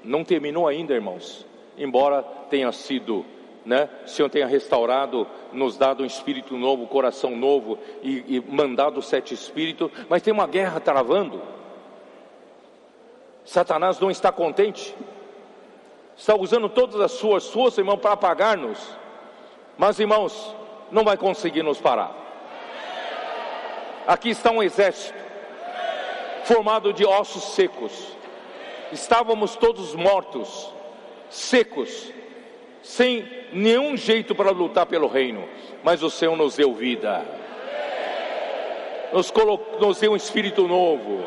não terminou ainda, irmãos. Embora tenha sido né? O Senhor tenha restaurado, nos dado um espírito novo, coração novo e, e mandado sete espíritos, mas tem uma guerra travando. Satanás não está contente, está usando todas as suas forças, irmão, para apagar-nos, mas irmãos, não vai conseguir nos parar. Aqui está um exército formado de ossos secos, estávamos todos mortos, secos, sem nenhum jeito para lutar pelo reino, mas o Senhor nos deu vida, nos, nos deu um espírito novo,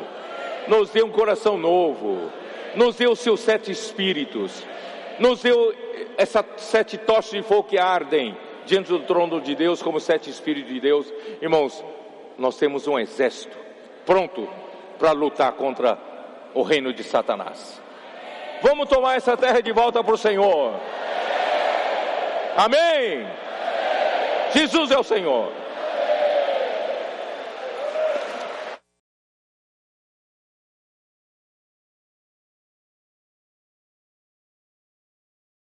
nos deu um coração novo, nos deu os seus sete espíritos, nos deu essas sete tochas de fogo que ardem diante do trono de Deus, como sete espíritos de Deus. Irmãos, nós temos um exército pronto para lutar contra o reino de Satanás. Vamos tomar essa terra de volta para o Senhor. Amém. Jesus é o Senhor.